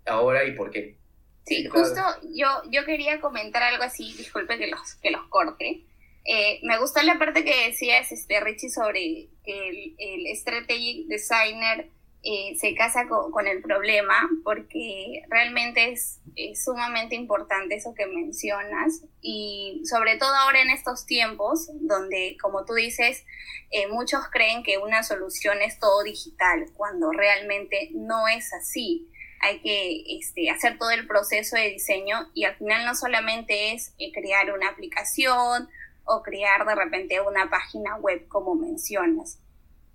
ahora y por qué. Sí, justo yo, yo quería comentar algo así, disculpe que los, que los corte, eh, me gustó la parte que decías, este, Richie, sobre que el, strategic designer eh, se casa con, el problema, porque realmente es, sumamente importante eso que mencionas, y sobre todo ahora en estos tiempos, donde, como tú dices, eh, muchos creen que una solución es todo digital, cuando realmente no es así. Hay que este, hacer todo el proceso de diseño y al final no solamente es crear una aplicación o crear de repente una página web como mencionas.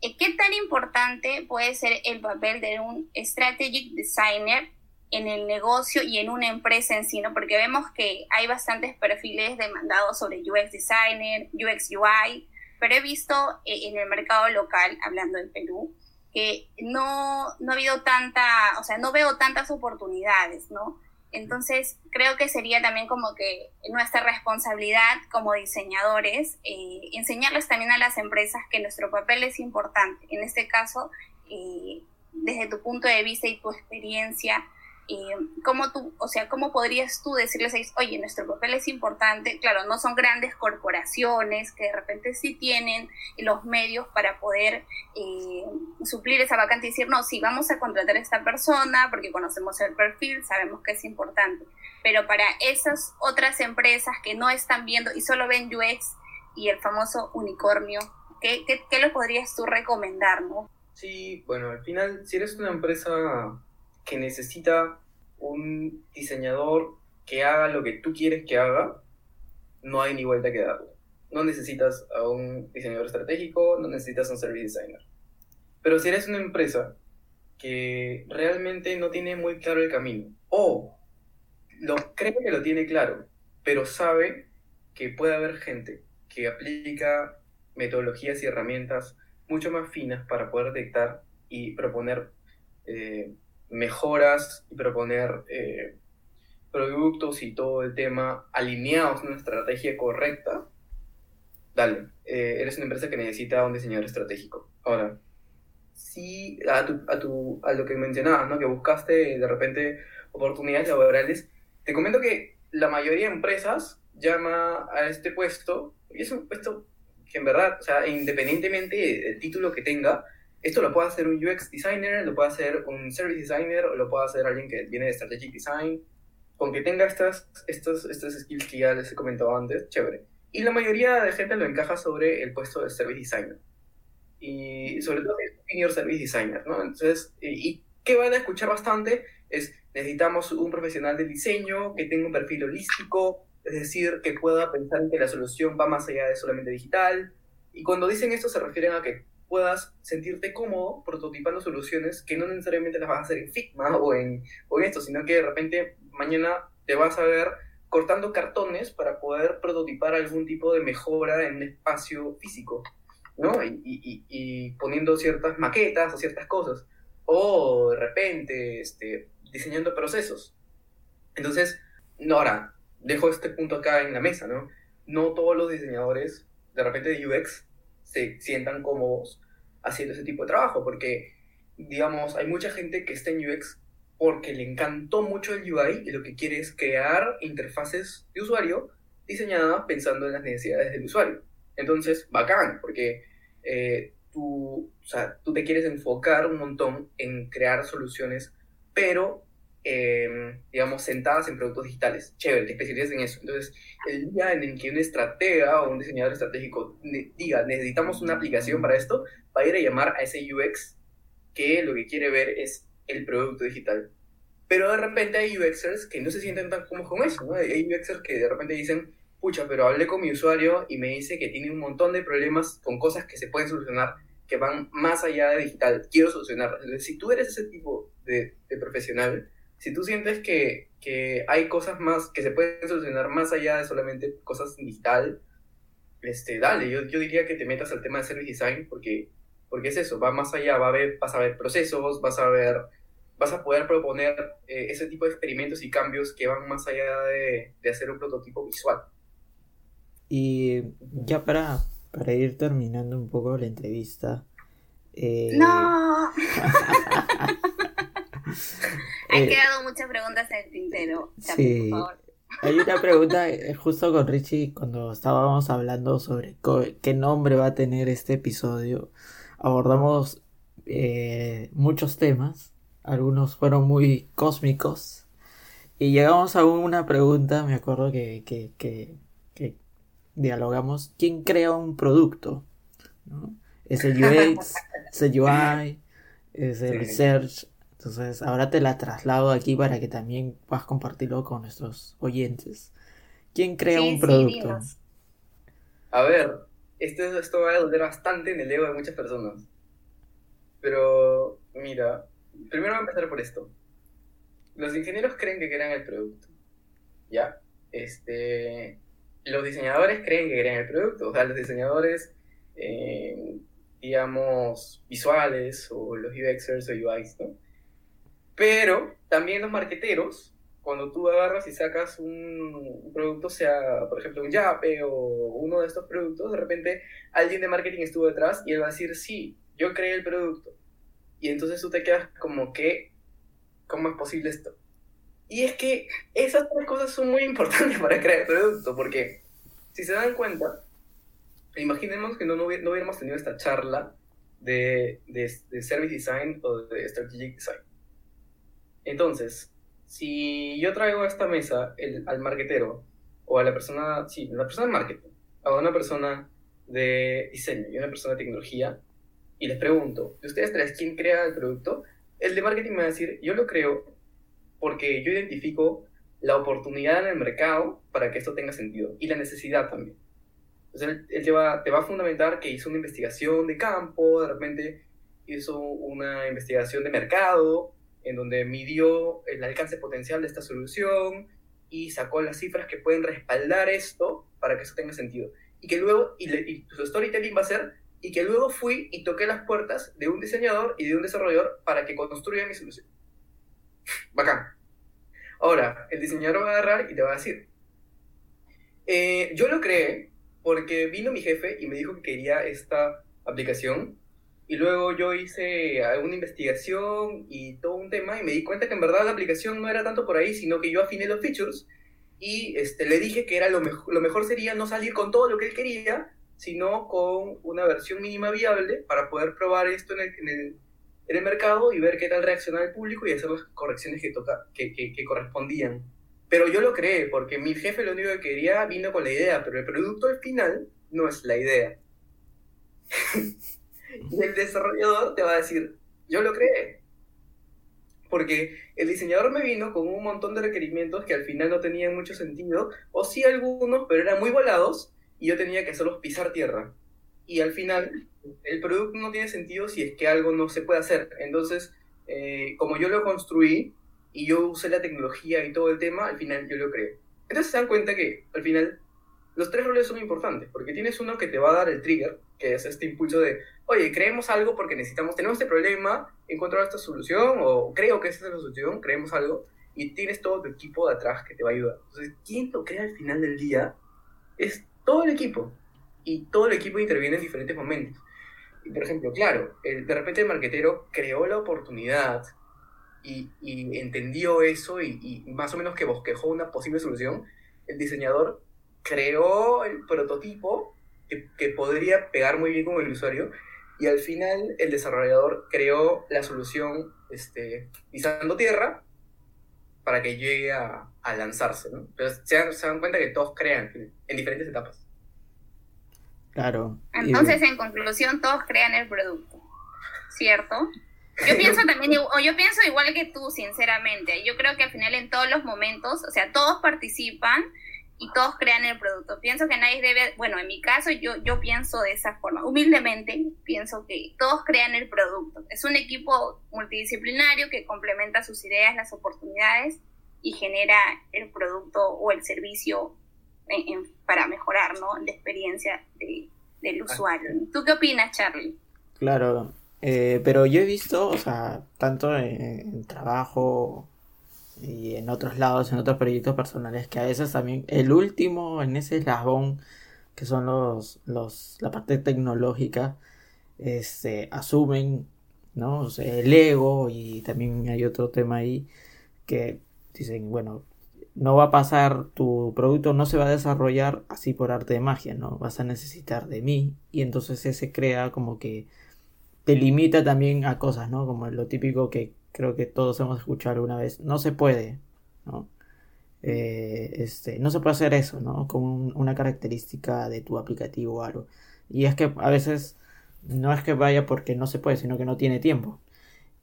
Eh, ¿Qué tan importante puede ser el papel de un strategic designer en el negocio y en una empresa en sí? ¿no? Porque vemos que hay bastantes perfiles demandados sobre UX designer, UX UI, pero he visto eh, en el mercado local, hablando en Perú, que no, no ha habido tanta, o sea, no veo tantas oportunidades, ¿no? Entonces, creo que sería también como que nuestra responsabilidad como diseñadores, eh, enseñarles también a las empresas que nuestro papel es importante. En este caso, eh, desde tu punto de vista y tu experiencia, eh, ¿cómo tú, o sea, cómo podrías tú decirles a ellos, oye, nuestro papel es importante? Claro, no son grandes corporaciones que de repente sí tienen los medios para poder eh, suplir esa vacante y decir, no, sí, vamos a contratar a esta persona porque conocemos el perfil, sabemos que es importante. Pero para esas otras empresas que no están viendo y solo ven UX y el famoso unicornio, ¿qué, qué, qué le podrías tú recomendar, no? Sí, bueno, al final, si eres una empresa que necesita un diseñador que haga lo que tú quieres que haga, no hay ni vuelta que darle. No necesitas a un diseñador estratégico, no necesitas un service designer. Pero si eres una empresa que realmente no tiene muy claro el camino, o lo cree que lo tiene claro, pero sabe que puede haber gente que aplica metodologías y herramientas mucho más finas para poder detectar y proponer eh, mejoras y proponer eh, productos y todo el tema alineados a una estrategia correcta, dale, eh, eres una empresa que necesita un diseñador estratégico. Ahora, sí, a, tu, a, tu, a lo que mencionabas, ¿no? que buscaste de repente oportunidades laborales, te comento que la mayoría de empresas llama a este puesto, y es un puesto que en verdad, o sea, independientemente del título que tenga, esto lo puede hacer un UX designer, lo puede hacer un service designer, o lo puede hacer alguien que viene de strategic design. Con que tenga estas, estos, estos skills que ya les he comentado antes, chévere. Y la mayoría de gente lo encaja sobre el puesto de service designer. Y sobre todo senior service designer, ¿no? Entonces, y, qué van a escuchar bastante es necesitamos un profesional de diseño que tenga un perfil holístico, es decir, que pueda pensar que la solución va más allá de solamente digital. Y cuando dicen esto se refieren a que puedas sentirte cómodo prototipando soluciones que no necesariamente las vas a hacer en Figma o en, o en esto, sino que de repente mañana te vas a ver cortando cartones para poder prototipar algún tipo de mejora en un espacio físico, ¿no? Y, y, y poniendo ciertas maquetas o ciertas cosas. O de repente este, diseñando procesos. Entonces, no, ahora, dejo este punto acá en la mesa, ¿no? No todos los diseñadores, de repente de UX, se sientan cómodos haciendo ese tipo de trabajo, porque, digamos, hay mucha gente que está en UX porque le encantó mucho el UI y lo que quiere es crear interfaces de usuario diseñadas pensando en las necesidades del usuario. Entonces, bacán, porque eh, tú, tú te quieres enfocar un montón en crear soluciones, pero Em, digamos, sentadas en productos digitales. Chévere, te especializas en eso. Entonces, el día en el que un estratega o un diseñador estratégico diga, necesitamos una aplicación para esto, va a ir a llamar a ese UX que lo que quiere ver es el producto digital. Pero de repente hay UXers que no se sienten tan cómodos con eso, ¿no? Hay UXers que de repente dicen, pucha, pero hablé con mi usuario y me dice que tiene un montón de problemas con cosas que se pueden solucionar que van más allá de digital. Quiero solucionar. si tú eres ese tipo de, de profesional, si tú sientes que, que, hay cosas más que se pueden solucionar más allá de solamente cosas digital, este, dale, yo, yo diría que te metas al tema de service design porque, porque es eso, va más allá, va a ver, vas a ver procesos, vas a ver, vas a poder proponer eh, ese tipo de experimentos y cambios que van más allá de, de hacer un prototipo visual. Y ya para, para ir terminando un poco la entrevista. Eh... ¡No! Han eh, quedado muchas preguntas en el tintero. sí. Hay una pregunta eh, justo con Richie cuando estábamos hablando sobre qué nombre va a tener este episodio. Abordamos eh, muchos temas, algunos fueron muy cósmicos y llegamos a una pregunta, me acuerdo que, que, que, que dialogamos, ¿quién crea un producto? ¿No? ¿Es el UX? ¿Es el UI? ¿Es el research? Entonces, ahora te la traslado aquí para que también puedas compartirlo con nuestros oyentes. ¿Quién crea un producto? a ver, esto, esto va a doler bastante en el ego de muchas personas. Pero, mira, primero voy a empezar por esto. Los ingenieros creen que crean el producto. ¿Ya? Este, los diseñadores creen que crean el producto. O sea, los diseñadores, eh, digamos, visuales o los UXers o UIs, ¿no? Pero también los marqueteros, cuando tú agarras y sacas un producto, sea por ejemplo un Yape o uno de estos productos, de repente alguien de marketing estuvo detrás y él va a decir, sí, yo creé el producto. Y entonces tú te quedas como que, ¿cómo es posible esto? Y es que esas tres cosas son muy importantes para crear producto, porque si se dan cuenta, imaginemos que no, no, hubiéramos tenido esta charla de, de, Service Design o de Strategic Design. Entonces, si yo traigo a esta mesa el, al marketero o a la persona, sí, la persona de marketing, a una persona de diseño y una persona de tecnología, y les pregunto, ¿de ustedes tres quién crea el producto? El de marketing me va a decir, yo lo creo porque yo identifico la oportunidad en el mercado para que esto tenga sentido y la necesidad también. Entonces él, te, va, te va a fundamentar que hizo una investigación de campo, de repente hizo una investigación de mercado, en donde midió el alcance potencial de esta solución y sacó las cifras que pueden respaldar esto para que eso tenga sentido. Y que luego, y, y su storytelling va a ser, y que luego fui y toqué las puertas de un diseñador y de un desarrollador para que construyan mi solución. Bacán. Ahora, el diseñador va a agarrar y te va a decir, eh, yo lo creé porque vino mi jefe y me dijo que quería esta aplicación y luego yo hice alguna investigación y todo un tema y me di cuenta que en verdad la aplicación no era tanto por ahí, sino que yo afiné los features y este, le dije que era lo, mejor lo mejor sería no salir con todo lo que él quería, sino con una versión mínima viable para poder probar esto en el, en el mercado y ver qué tal reacciona el público y hacer las correcciones que, toca, que, que, correspondían. Pero yo lo creé porque mi jefe lo único que quería vino con la idea, pero el producto al final no es la idea. y el desarrollador te va a decir, yo lo creé. Porque el diseñador me vino con un montón de requerimientos que al final no tenían mucho sentido, o sí algunos, pero eran muy volados, y yo tenía que hacerlos pisar tierra. Y al final el producto no tiene sentido si es que algo no se puede hacer. Entonces, eh, como yo lo construí y yo usé la tecnología y todo el tema, al final yo lo creé. Entonces se dan cuenta que al final los tres roles son importantes, porque tienes uno que te va a dar el trigger, que es este impulso de, oye, creemos algo porque necesitamos, tenemos este problema, encontrar esta solución, o creo que esta es la solución, creemos algo, y tienes todo tu equipo de atrás que te va a ayudar. Entonces, ¿quién lo crea al final del día? Es todo el equipo, y todo el equipo interviene en diferentes momentos por ejemplo, claro, de repente el marquetero creó la oportunidad y, entendió eso y, más o menos que bosquejó una posible solución. El diseñador creó el prototipo que, podría pegar muy bien con el usuario y al final el desarrollador creó la solución este, pisando tierra para que llegue a, lanzarse. ¿no? Pero se, se dan cuenta que todos crean en diferentes etapas. Claro. Entonces, en conclusión, todos crean el producto, ¿cierto? Yo pienso también, o yo pienso igual que tú, sinceramente. Yo creo que al final en todos los momentos, o sea, todos participan y todos crean el producto. Pienso que nadie debe, bueno, en mi caso yo, yo pienso de esa forma. Humildemente, pienso que todos crean el producto. Es un equipo multidisciplinario que complementa sus ideas, las oportunidades y genera el producto o el servicio para mejorar ¿no? la experiencia del usuario. ¿Tú qué opinas, Charlie? Claro, eh, pero yo he visto, o sea, tanto en, trabajo y en otros lados, en otros proyectos personales, que a veces también el último en ese eslabón, que son los, los la parte tecnológica, este, asumen ¿no? el ego y también hay otro tema ahí que dicen, bueno, no va a pasar, tu producto no se va a desarrollar así por arte de magia, ¿no? Vas a necesitar de mí y entonces ese crea como que te limita también a cosas, ¿no? Como lo típico que creo que todos hemos escuchado alguna vez, no se puede, ¿no? Eh, este, no se puede hacer eso, ¿no? Con una característica de tu aplicativo o algo. Y es que a veces no es que vaya porque no se puede, sino que no tiene tiempo.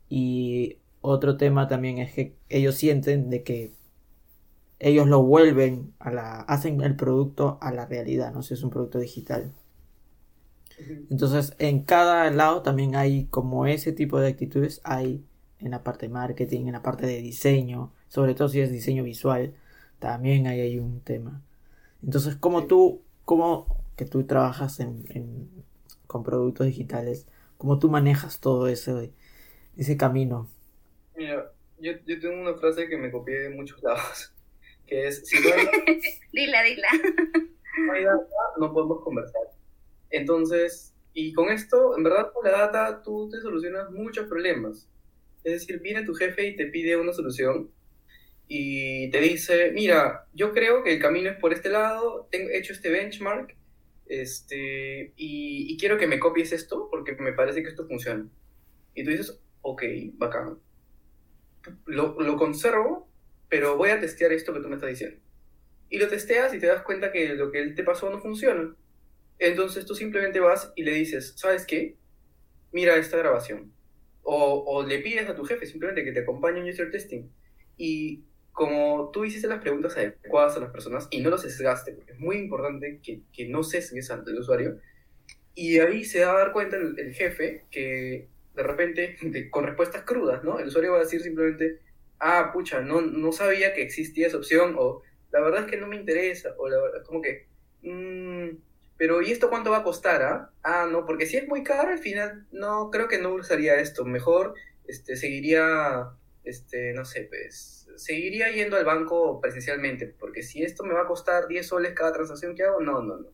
Y otro tema también es que ellos sienten de que ellos lo vuelven a la, hacen el producto a la realidad, no si es un producto digital. Entonces, en cada lado también hay como ese tipo de actitudes, hay en la parte de marketing, en la parte de diseño, sobre todo si es diseño visual, también hay ahí un tema. Entonces, como tú, como que tú trabajas en, con productos digitales, cómo tú manejas todo ese, ese camino. Mira, yo, yo tengo una frase que me copié de muchos lados que es, si no dila, dila. No hay data, no podemos conversar. Entonces, y con esto, en verdad, con la data tú te solucionas muchos problemas. Es decir, viene tu jefe y te pide una solución y te dice, mira, yo creo que el camino es por este lado, tengo, he hecho este benchmark, este, y, y, quiero que me copies esto porque me parece que esto funciona. Y tú dices, ok, bacán. Lo, lo conservo, pero voy a testear esto que tú me estás diciendo. Y lo testeas y te das cuenta que lo que él te pasó no funciona. Entonces tú simplemente vas y le dices, ¿sabes qué? Mira esta grabación. O, o le pides a tu jefe simplemente que te acompañe en user testing. Y como tú hiciste las preguntas adecuadas a las personas y no los sesgaste, porque es muy importante que, que no sesgues el usuario, y ahí se va a dar cuenta el, jefe que de repente, con respuestas crudas, ¿no? El usuario va a decir simplemente, ah, pucha, no, no sabía que existía esa opción, o la verdad es que no me interesa, o la verdad, como que, mmm, pero ¿y esto cuánto va a costar? Ah? ah, no, porque si es muy caro, al final, no, creo que no usaría esto, mejor este, seguiría, este, no sé, pues seguiría yendo al banco presencialmente, porque si esto me va a costar 10 soles cada transacción que hago, no, no, no.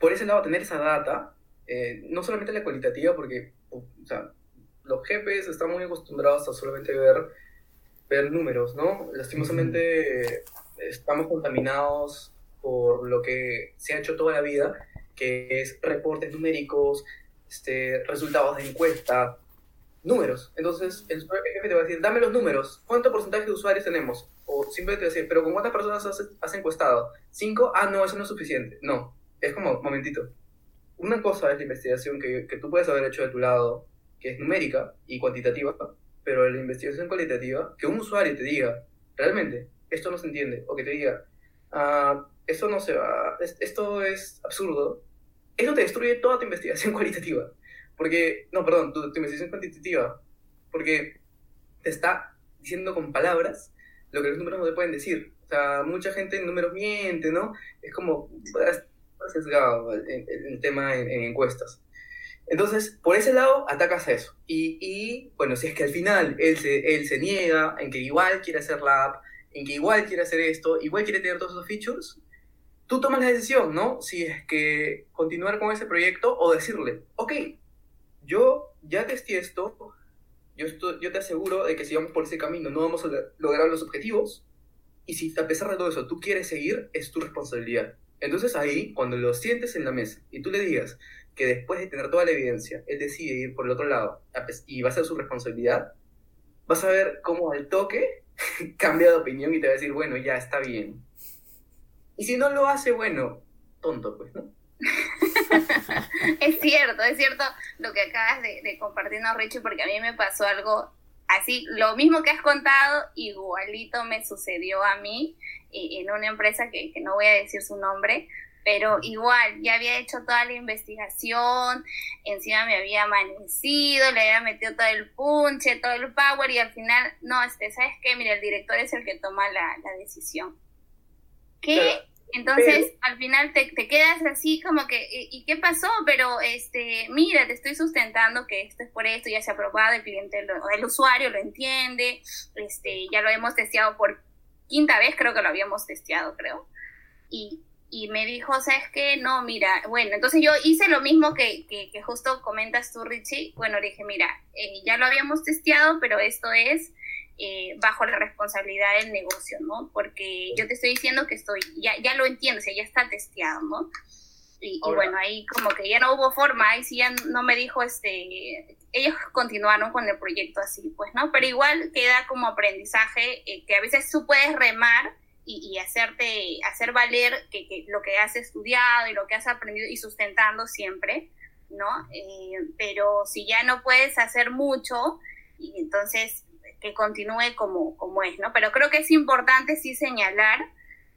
Por ese lado, tener esa data, eh, no solamente la cualitativa, porque o sea, los jefes están muy acostumbrados a solamente ver, ver números, ¿no? Lastimosamente estamos contaminados por lo que se ha hecho toda la vida, que es reportes numéricos, este, resultados de encuesta, números. Entonces, el jefe te va a decir, dame los números. ¿Cuánto porcentaje de usuarios tenemos? O simplemente decir, ¿pero con cuántas personas has, encuestado? ¿Cinco? Ah, no, eso no es suficiente. No. Es como, momentito. Una cosa es la investigación que, que tú puedes haber hecho de tu lado, que es numérica y cuantitativa, pero la investigación cualitativa, que un usuario te diga, realmente, esto no se entiende, o que te diga, ah, esto no se va, esto es absurdo, eso te destruye toda tu investigación cualitativa. Porque, no, perdón, tu, investigación cuantitativa. Porque te está diciendo con palabras lo que los números no te pueden decir. O sea, mucha gente en números miente, ¿no? Es como sesgado el, el, tema en, encuestas. Entonces, por ese lado, atacas a eso. Y, y, bueno, si es que al final él se, él se niega en que igual quiere hacer la app, en que igual quiere hacer esto, igual quiere tener todos esos features, tú tomas la decisión, ¿no? Si es que continuar con ese proyecto o decirle, ok, yo ya testé esto, yo, yo te aseguro de que si vamos por ese camino no vamos a lograr los objetivos, y si a pesar de todo eso tú quieres seguir, es tu responsabilidad. Entonces ahí, cuando lo sientes en la mesa y tú le digas que después de tener toda la evidencia, él decide ir por el otro lado y va a ser su responsabilidad, vas a ver cómo al toque cambia de opinión y te va a decir, bueno, ya está bien. Y si no lo hace, bueno, tonto, pues, ¿no? es cierto, es cierto lo que acabas de, compartirnos, Richie, porque a mí me pasó algo así, lo mismo que has contado, igualito me sucedió a mí en una empresa que, no voy a decir su nombre, pero igual, ya había hecho toda la investigación, encima me había amanecido, le había metido todo el punche, todo el power y al final, no, este, ¿sabes qué? Mira, el director es el que toma la, decisión. ¿Qué? Entonces, al final te, te, quedas así como que, ¿y qué pasó? Pero, este, mira, te estoy sustentando que esto es por esto, ya se ha aprobado, el cliente, el usuario lo entiende, este, ya lo hemos testeado por quinta vez, creo que lo habíamos testeado, creo. Y, y me dijo, ¿sabes qué? No, mira, bueno, entonces yo hice lo mismo que, que, que justo comentas tú, Richie. Bueno, le dije, mira, eh, ya lo habíamos testeado, pero esto es eh, bajo la responsabilidad del negocio, ¿no? Porque yo te estoy diciendo que estoy, ya, ya lo entiendo, o sea, ya está testeado, ¿no? Y, bueno, ahí como que ya no hubo forma, ahí sí ya no me dijo, este, ellos continuaron con el proyecto así, pues, ¿no? Pero igual queda como aprendizaje eh, que a veces tú puedes remar y, hacerte, hacer valer que, que, lo que has estudiado y lo que has aprendido y sustentando siempre, ¿no? Eh, pero si ya no puedes hacer mucho, y entonces que continúe como, como es, ¿no? Pero creo que es importante sí señalar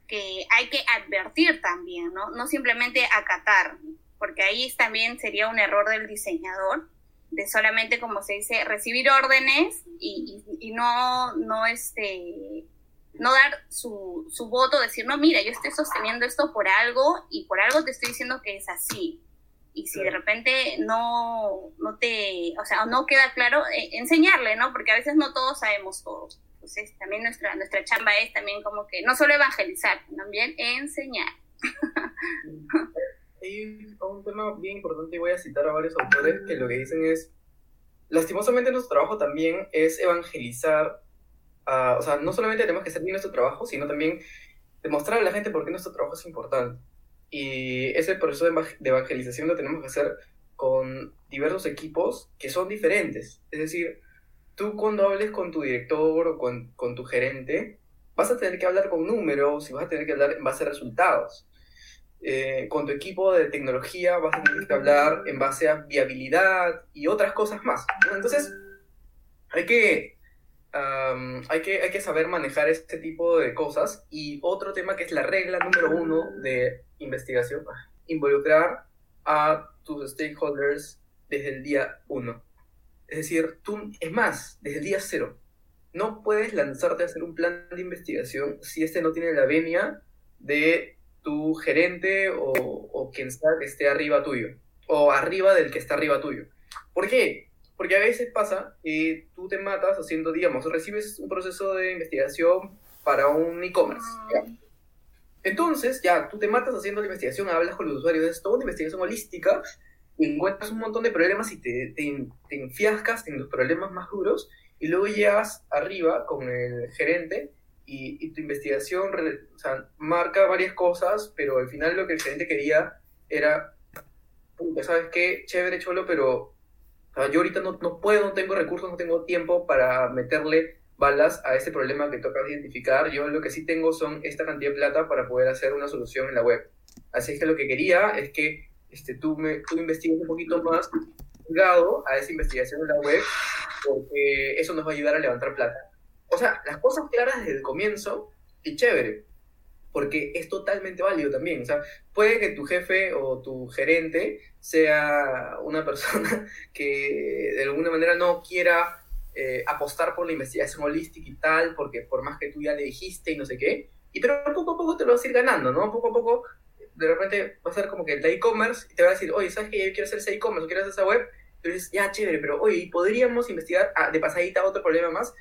que hay que advertir también, ¿no? No simplemente acatar, porque ahí también sería un error del diseñador, de solamente, como se dice, recibir órdenes y, y, no, no, este, no dar su, su voto, decir, no, mira, yo estoy sosteniendo esto por algo y por algo te estoy diciendo que es así y si de repente no, no te, o sea, no queda claro, eh, enseñarle, ¿no? Porque a veces no todos sabemos todo. Entonces, también nuestra, nuestra chamba es también como que no solo evangelizar, también enseñar. Hay un tema bien importante y voy a citar a varios autores que lo que dicen es, lastimosamente nuestro trabajo también es evangelizar o sea, no solamente tenemos que hacer bien nuestro trabajo, sino también demostrar a la gente por qué nuestro trabajo es importante. Y ese proceso de evangelización lo tenemos que hacer con diversos equipos que son diferentes. Es decir, tú cuando hables con tu director o con, con tu gerente, vas a tener que hablar con números y vas a tener que hablar en base a resultados. Eh, con tu equipo de tecnología vas a tener que hablar en base a viabilidad y otras cosas más. Entonces, hay que, hay, que, hay que saber manejar este tipo de cosas. Y otro tema que es la regla número uno de investigación, involucrar a tus stakeholders desde el día uno. Es decir, tú, es más, desde el día cero. No puedes lanzarte a hacer un plan de investigación si este no tiene la venia de tu gerente o, o quien sea que esté arriba tuyo, o arriba del que está arriba tuyo. ¿Por qué? Porque a veces pasa que tú te matas haciendo, digamos, recibes un proceso de investigación para un e-commerce. Entonces, ya, tú te matas haciendo la investigación, hablas con los usuarios, es toda una investigación holística, encuentras un montón de problemas y te, te, te enfiascas en los problemas más duros, y luego llegas arriba con el gerente y, y tu investigación marca varias cosas, pero al final lo que el gerente quería era, ¿sabes qué? Chévere, cholo, pero yo ahorita no, no puedo, no tengo recursos, no tengo tiempo para meterle balas a ese problema que toca identificar. Yo lo que sí tengo son esta cantidad de plata para poder hacer una solución en la web. Así que lo que quería es que este, tú, me, tú investigues un poquito más ligado a esa investigación en la web, porque eso nos va a ayudar a levantar plata. O sea, las cosas claras desde el comienzo, y chévere, porque es totalmente válido también. O sea, puede que tu jefe o tu gerente sea una persona que de alguna manera no quiera eh, apostar por la investigación holística y tal, porque por más que tú ya le dijiste y no sé qué, y pero poco a poco te lo vas a ir ganando, ¿no? Poco a poco, de repente va a ser como que el e-commerce y te va a decir, oye, ¿sabes que yo quiero hacer ese e-commerce quiero hacer esa web? Y dices, ya, chévere, pero oye, ¿podríamos investigar ah, de pasadita otro problema más?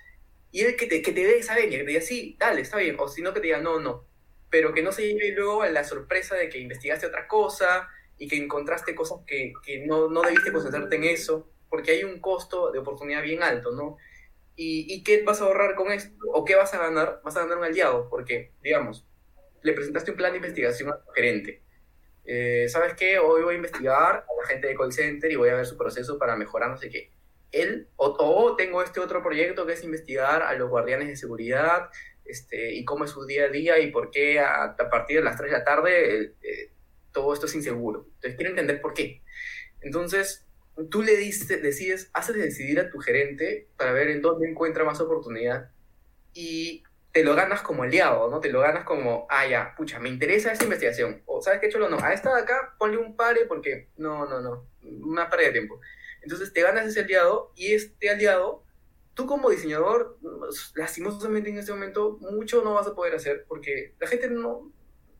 Y él que te, que te dé esa venia, que te diga, sí, dale, está bien, o si no, que te diga, no, no. Pero que no se lleve luego a la sorpresa de que investigaste otra cosa y que encontraste cosas que, que no, no debiste concentrarte en eso porque hay un costo de oportunidad bien alto, ¿no? ¿Y, ¿Y, qué vas a ahorrar con esto? ¿O qué vas a ganar? Vas a ganar un aliado, porque, digamos, le presentaste un plan de investigación a tu gerente. Eh, ¿Sabes qué? Hoy voy a investigar a la gente de call center y voy a ver su proceso para mejorar no sé qué. Él, o, tengo este otro proyecto que es investigar a los guardianes de seguridad este, y cómo es su día a día y por qué a, partir de las 3 de la tarde eh, eh, todo esto es inseguro. Entonces quiero entender por qué. Entonces, tú le dices, decides, haces decidir a tu gerente para ver en dónde encuentra más oportunidad y te lo ganas como aliado, ¿no? Te lo ganas como, ah, ya, pucha, me interesa esta investigación. O, ¿sabes qué, Cholo? No, a esta de acá ponle un pare porque, no, no, no, una pérdida de tiempo. Entonces te ganas ese aliado y este aliado, tú como diseñador, lastimosamente en este momento, mucho no vas a poder hacer porque la gente no,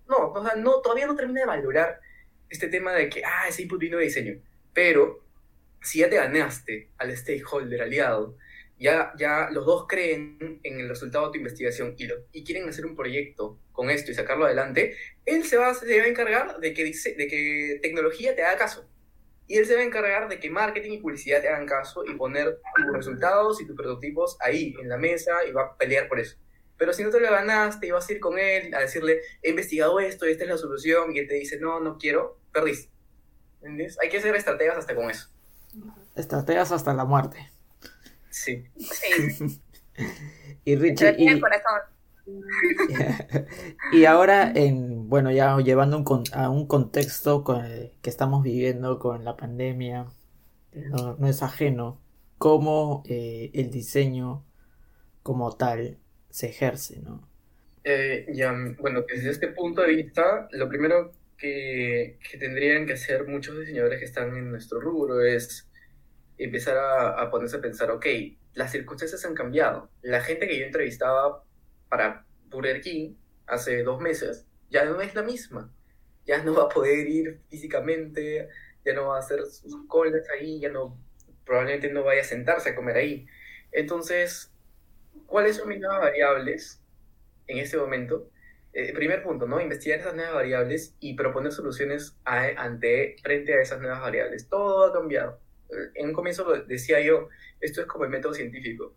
no, o sea, no, todavía no termina de valorar este tema de que, ah, ese input vino de diseño. Pero si ya te ganaste al stakeholder aliado, ya, ya los dos creen en el resultado de tu investigación y, y quieren hacer un proyecto con esto y sacarlo adelante, él se va, se va a encargar de que, dice, de que tecnología te haga caso. Y él se va a encargar de que marketing y publicidad te hagan caso y poner tus resultados y tus prototipos ahí, en la mesa, y va a pelear por eso. Pero si no te lo ganaste y vas a ir con él a decirle, he investigado esto, esta es la solución, y él te dice, no, no quiero, perdiste. ¿Entiendes? Hay que hacer estrategias hasta con eso. Estrategias hasta la muerte. Sí. Sí. y Richie. Y, y ahora, en, bueno, ya llevando un, a un contexto con que estamos viviendo con la pandemia, no, no es ajeno, cómo eh, el diseño como tal se ejerce, ¿no? Eh, ya, bueno, desde este punto de vista, lo primero que, que, tendrían que hacer muchos diseñadores que están en nuestro rubro es empezar a, a, ponerse a pensar, ok, las circunstancias han cambiado. La gente que yo entrevistaba para Burger King hace dos meses ya no es la misma. Ya no va a poder ir físicamente, ya no va a hacer sus colas ahí, ya no, probablemente no vaya a sentarse a comer ahí. Entonces, ¿cuáles son mis nuevas variables en este momento? Eh, primer punto, ¿no? Investigar esas nuevas variables y proponer soluciones ante, frente a esas nuevas variables. Todo ha cambiado. En un comienzo decía yo, esto es como el método científico.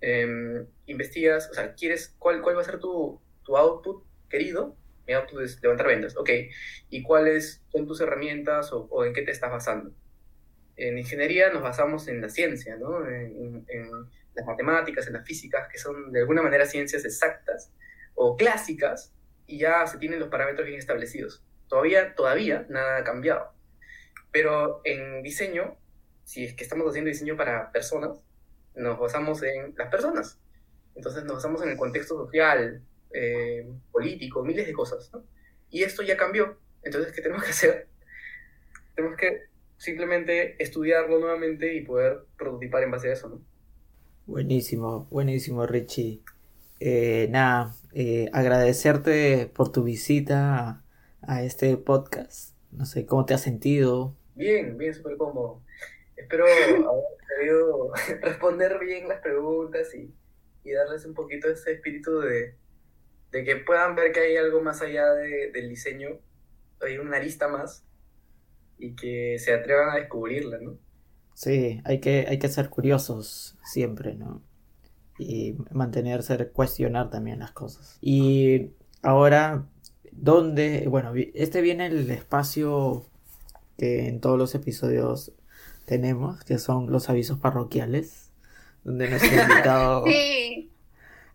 em, investigas, o sea, quieres, ¿cuál, cuál va a ser tu, tu output querido? Mi output es levantar ventas, ok. ¿Y cuáles son tus herramientas o, o en qué te estás basando? En ingeniería nos basamos en la ciencia, ¿no? En, en, las matemáticas, en las físicas, que son de alguna manera ciencias exactas o clásicas, y ya se tienen los parámetros bien establecidos. Todavía, todavía nada ha cambiado. Pero en diseño, si es que estamos haciendo diseño para personas, nos basamos en las personas. Entonces nos basamos en el contexto social, eh, político, miles de cosas. Y esto ya cambió. Entonces, ¿qué tenemos que hacer? Tenemos que simplemente estudiarlo nuevamente y poder prototipar en base a eso. Buenísimo, buenísimo, Richie. Eh, nada, eh, agradecerte por tu visita a, a este podcast. No sé, ¿cómo te has sentido? Bien, bien, súper cómodo. Espero haber podido responder bien las preguntas y, y, darles un poquito ese espíritu de, de, que puedan ver que hay algo más allá de, del diseño, hay una lista más y que se atrevan a descubrirla, ¿no? Sí, hay que, hay que ser curiosos siempre, ¿no? Y mantenerse, cuestionar también las cosas. Y ahora, ¿dónde? Bueno, este viene el espacio que en todos los episodios tenemos, que son los avisos parroquiales, donde nuestro invitado... sí,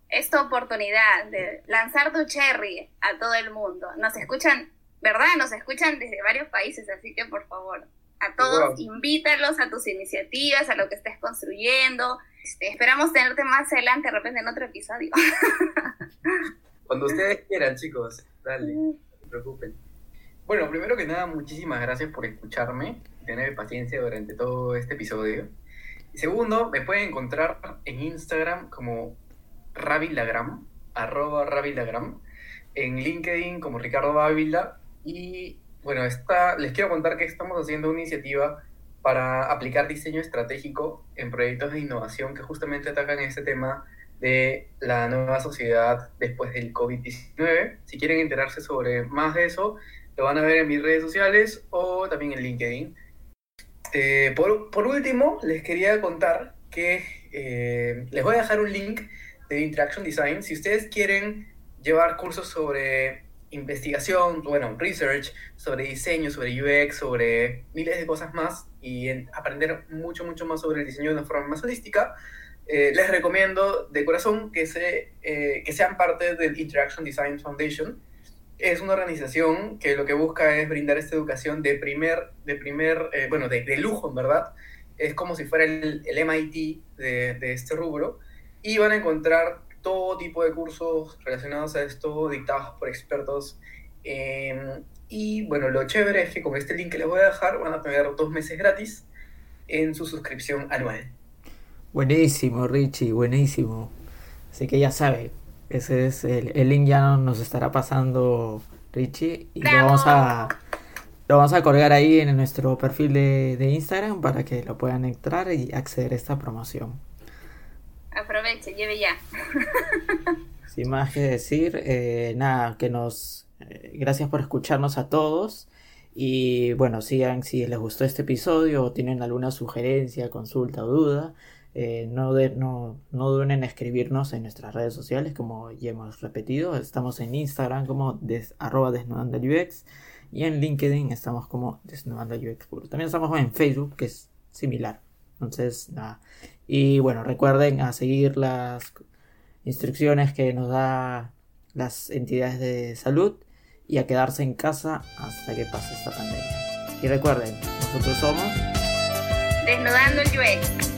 es tu oportunidad de lanzar tu cherry a todo el mundo. Nos escuchan, ¿verdad? Nos escuchan desde varios países, así que por favor, a todos, wow. invítalos a tus iniciativas, a lo que estés construyendo. Este, esperamos tenerte más adelante, de repente en otro episodio. Cuando ustedes quieran, chicos, dale, no se preocupen. Bueno, primero que nada, muchísimas gracias por escucharme, tener paciencia durante todo este episodio. Y segundo, me pueden encontrar en Instagram como Ravilagram, arroba Ravilagram, en LinkedIn como Ricardo Bávila y bueno, esta, les quiero contar que estamos haciendo una iniciativa para aplicar diseño estratégico en proyectos de innovación que justamente atacan este tema de la nueva sociedad después del COVID-19. Si quieren enterarse sobre más de eso, lo van a ver en mis redes sociales o también en LinkedIn. Eh, por, último, les quería contar que eh, les voy a dejar un link de Interaction Design. Si ustedes quieren llevar cursos sobre investigación, bueno, research, sobre diseño, sobre UX, sobre miles de cosas más y en aprender mucho, mucho más sobre el diseño de una forma más holística, eh, les recomiendo de corazón que, se, eh, que sean parte del Interaction Design Foundation. Es una organización que lo que busca es brindar esta educación de primer, de primer eh, bueno, de, de, lujo, en verdad. Es como si fuera el, el MIT de, de este rubro. Y van a encontrar todo tipo de cursos relacionados a esto, dictados por expertos. Eh, y bueno, lo chévere es que con este link que les voy a dejar van a tener dos meses gratis en su suscripción anual. Buenísimo, Richie, buenísimo. Así que ya sabe, ese es el, el link ya nos estará pasando Richie y lo vamos a lo vamos a colgar ahí en nuestro perfil de, de Instagram para que lo puedan entrar y acceder a esta promoción. Aproveche, lleve ya. Sin más que decir, eh, nada, que nos... Eh, gracias por escucharnos a todos. Y bueno, sigan si les gustó este episodio o tienen alguna sugerencia, consulta o duda. Eh, no, de, no, no duden en escribirnos en nuestras redes sociales, como ya hemos repetido. Estamos en Instagram como des, y en LinkedIn estamos como desnudando UX. También estamos en Facebook, que es similar. Entonces, nada. Y bueno, recuerden a seguir las instrucciones que nos da las entidades de salud y a quedarse en casa hasta que pase esta pandemia. Y recuerden, nosotros somos Desnudando el UX.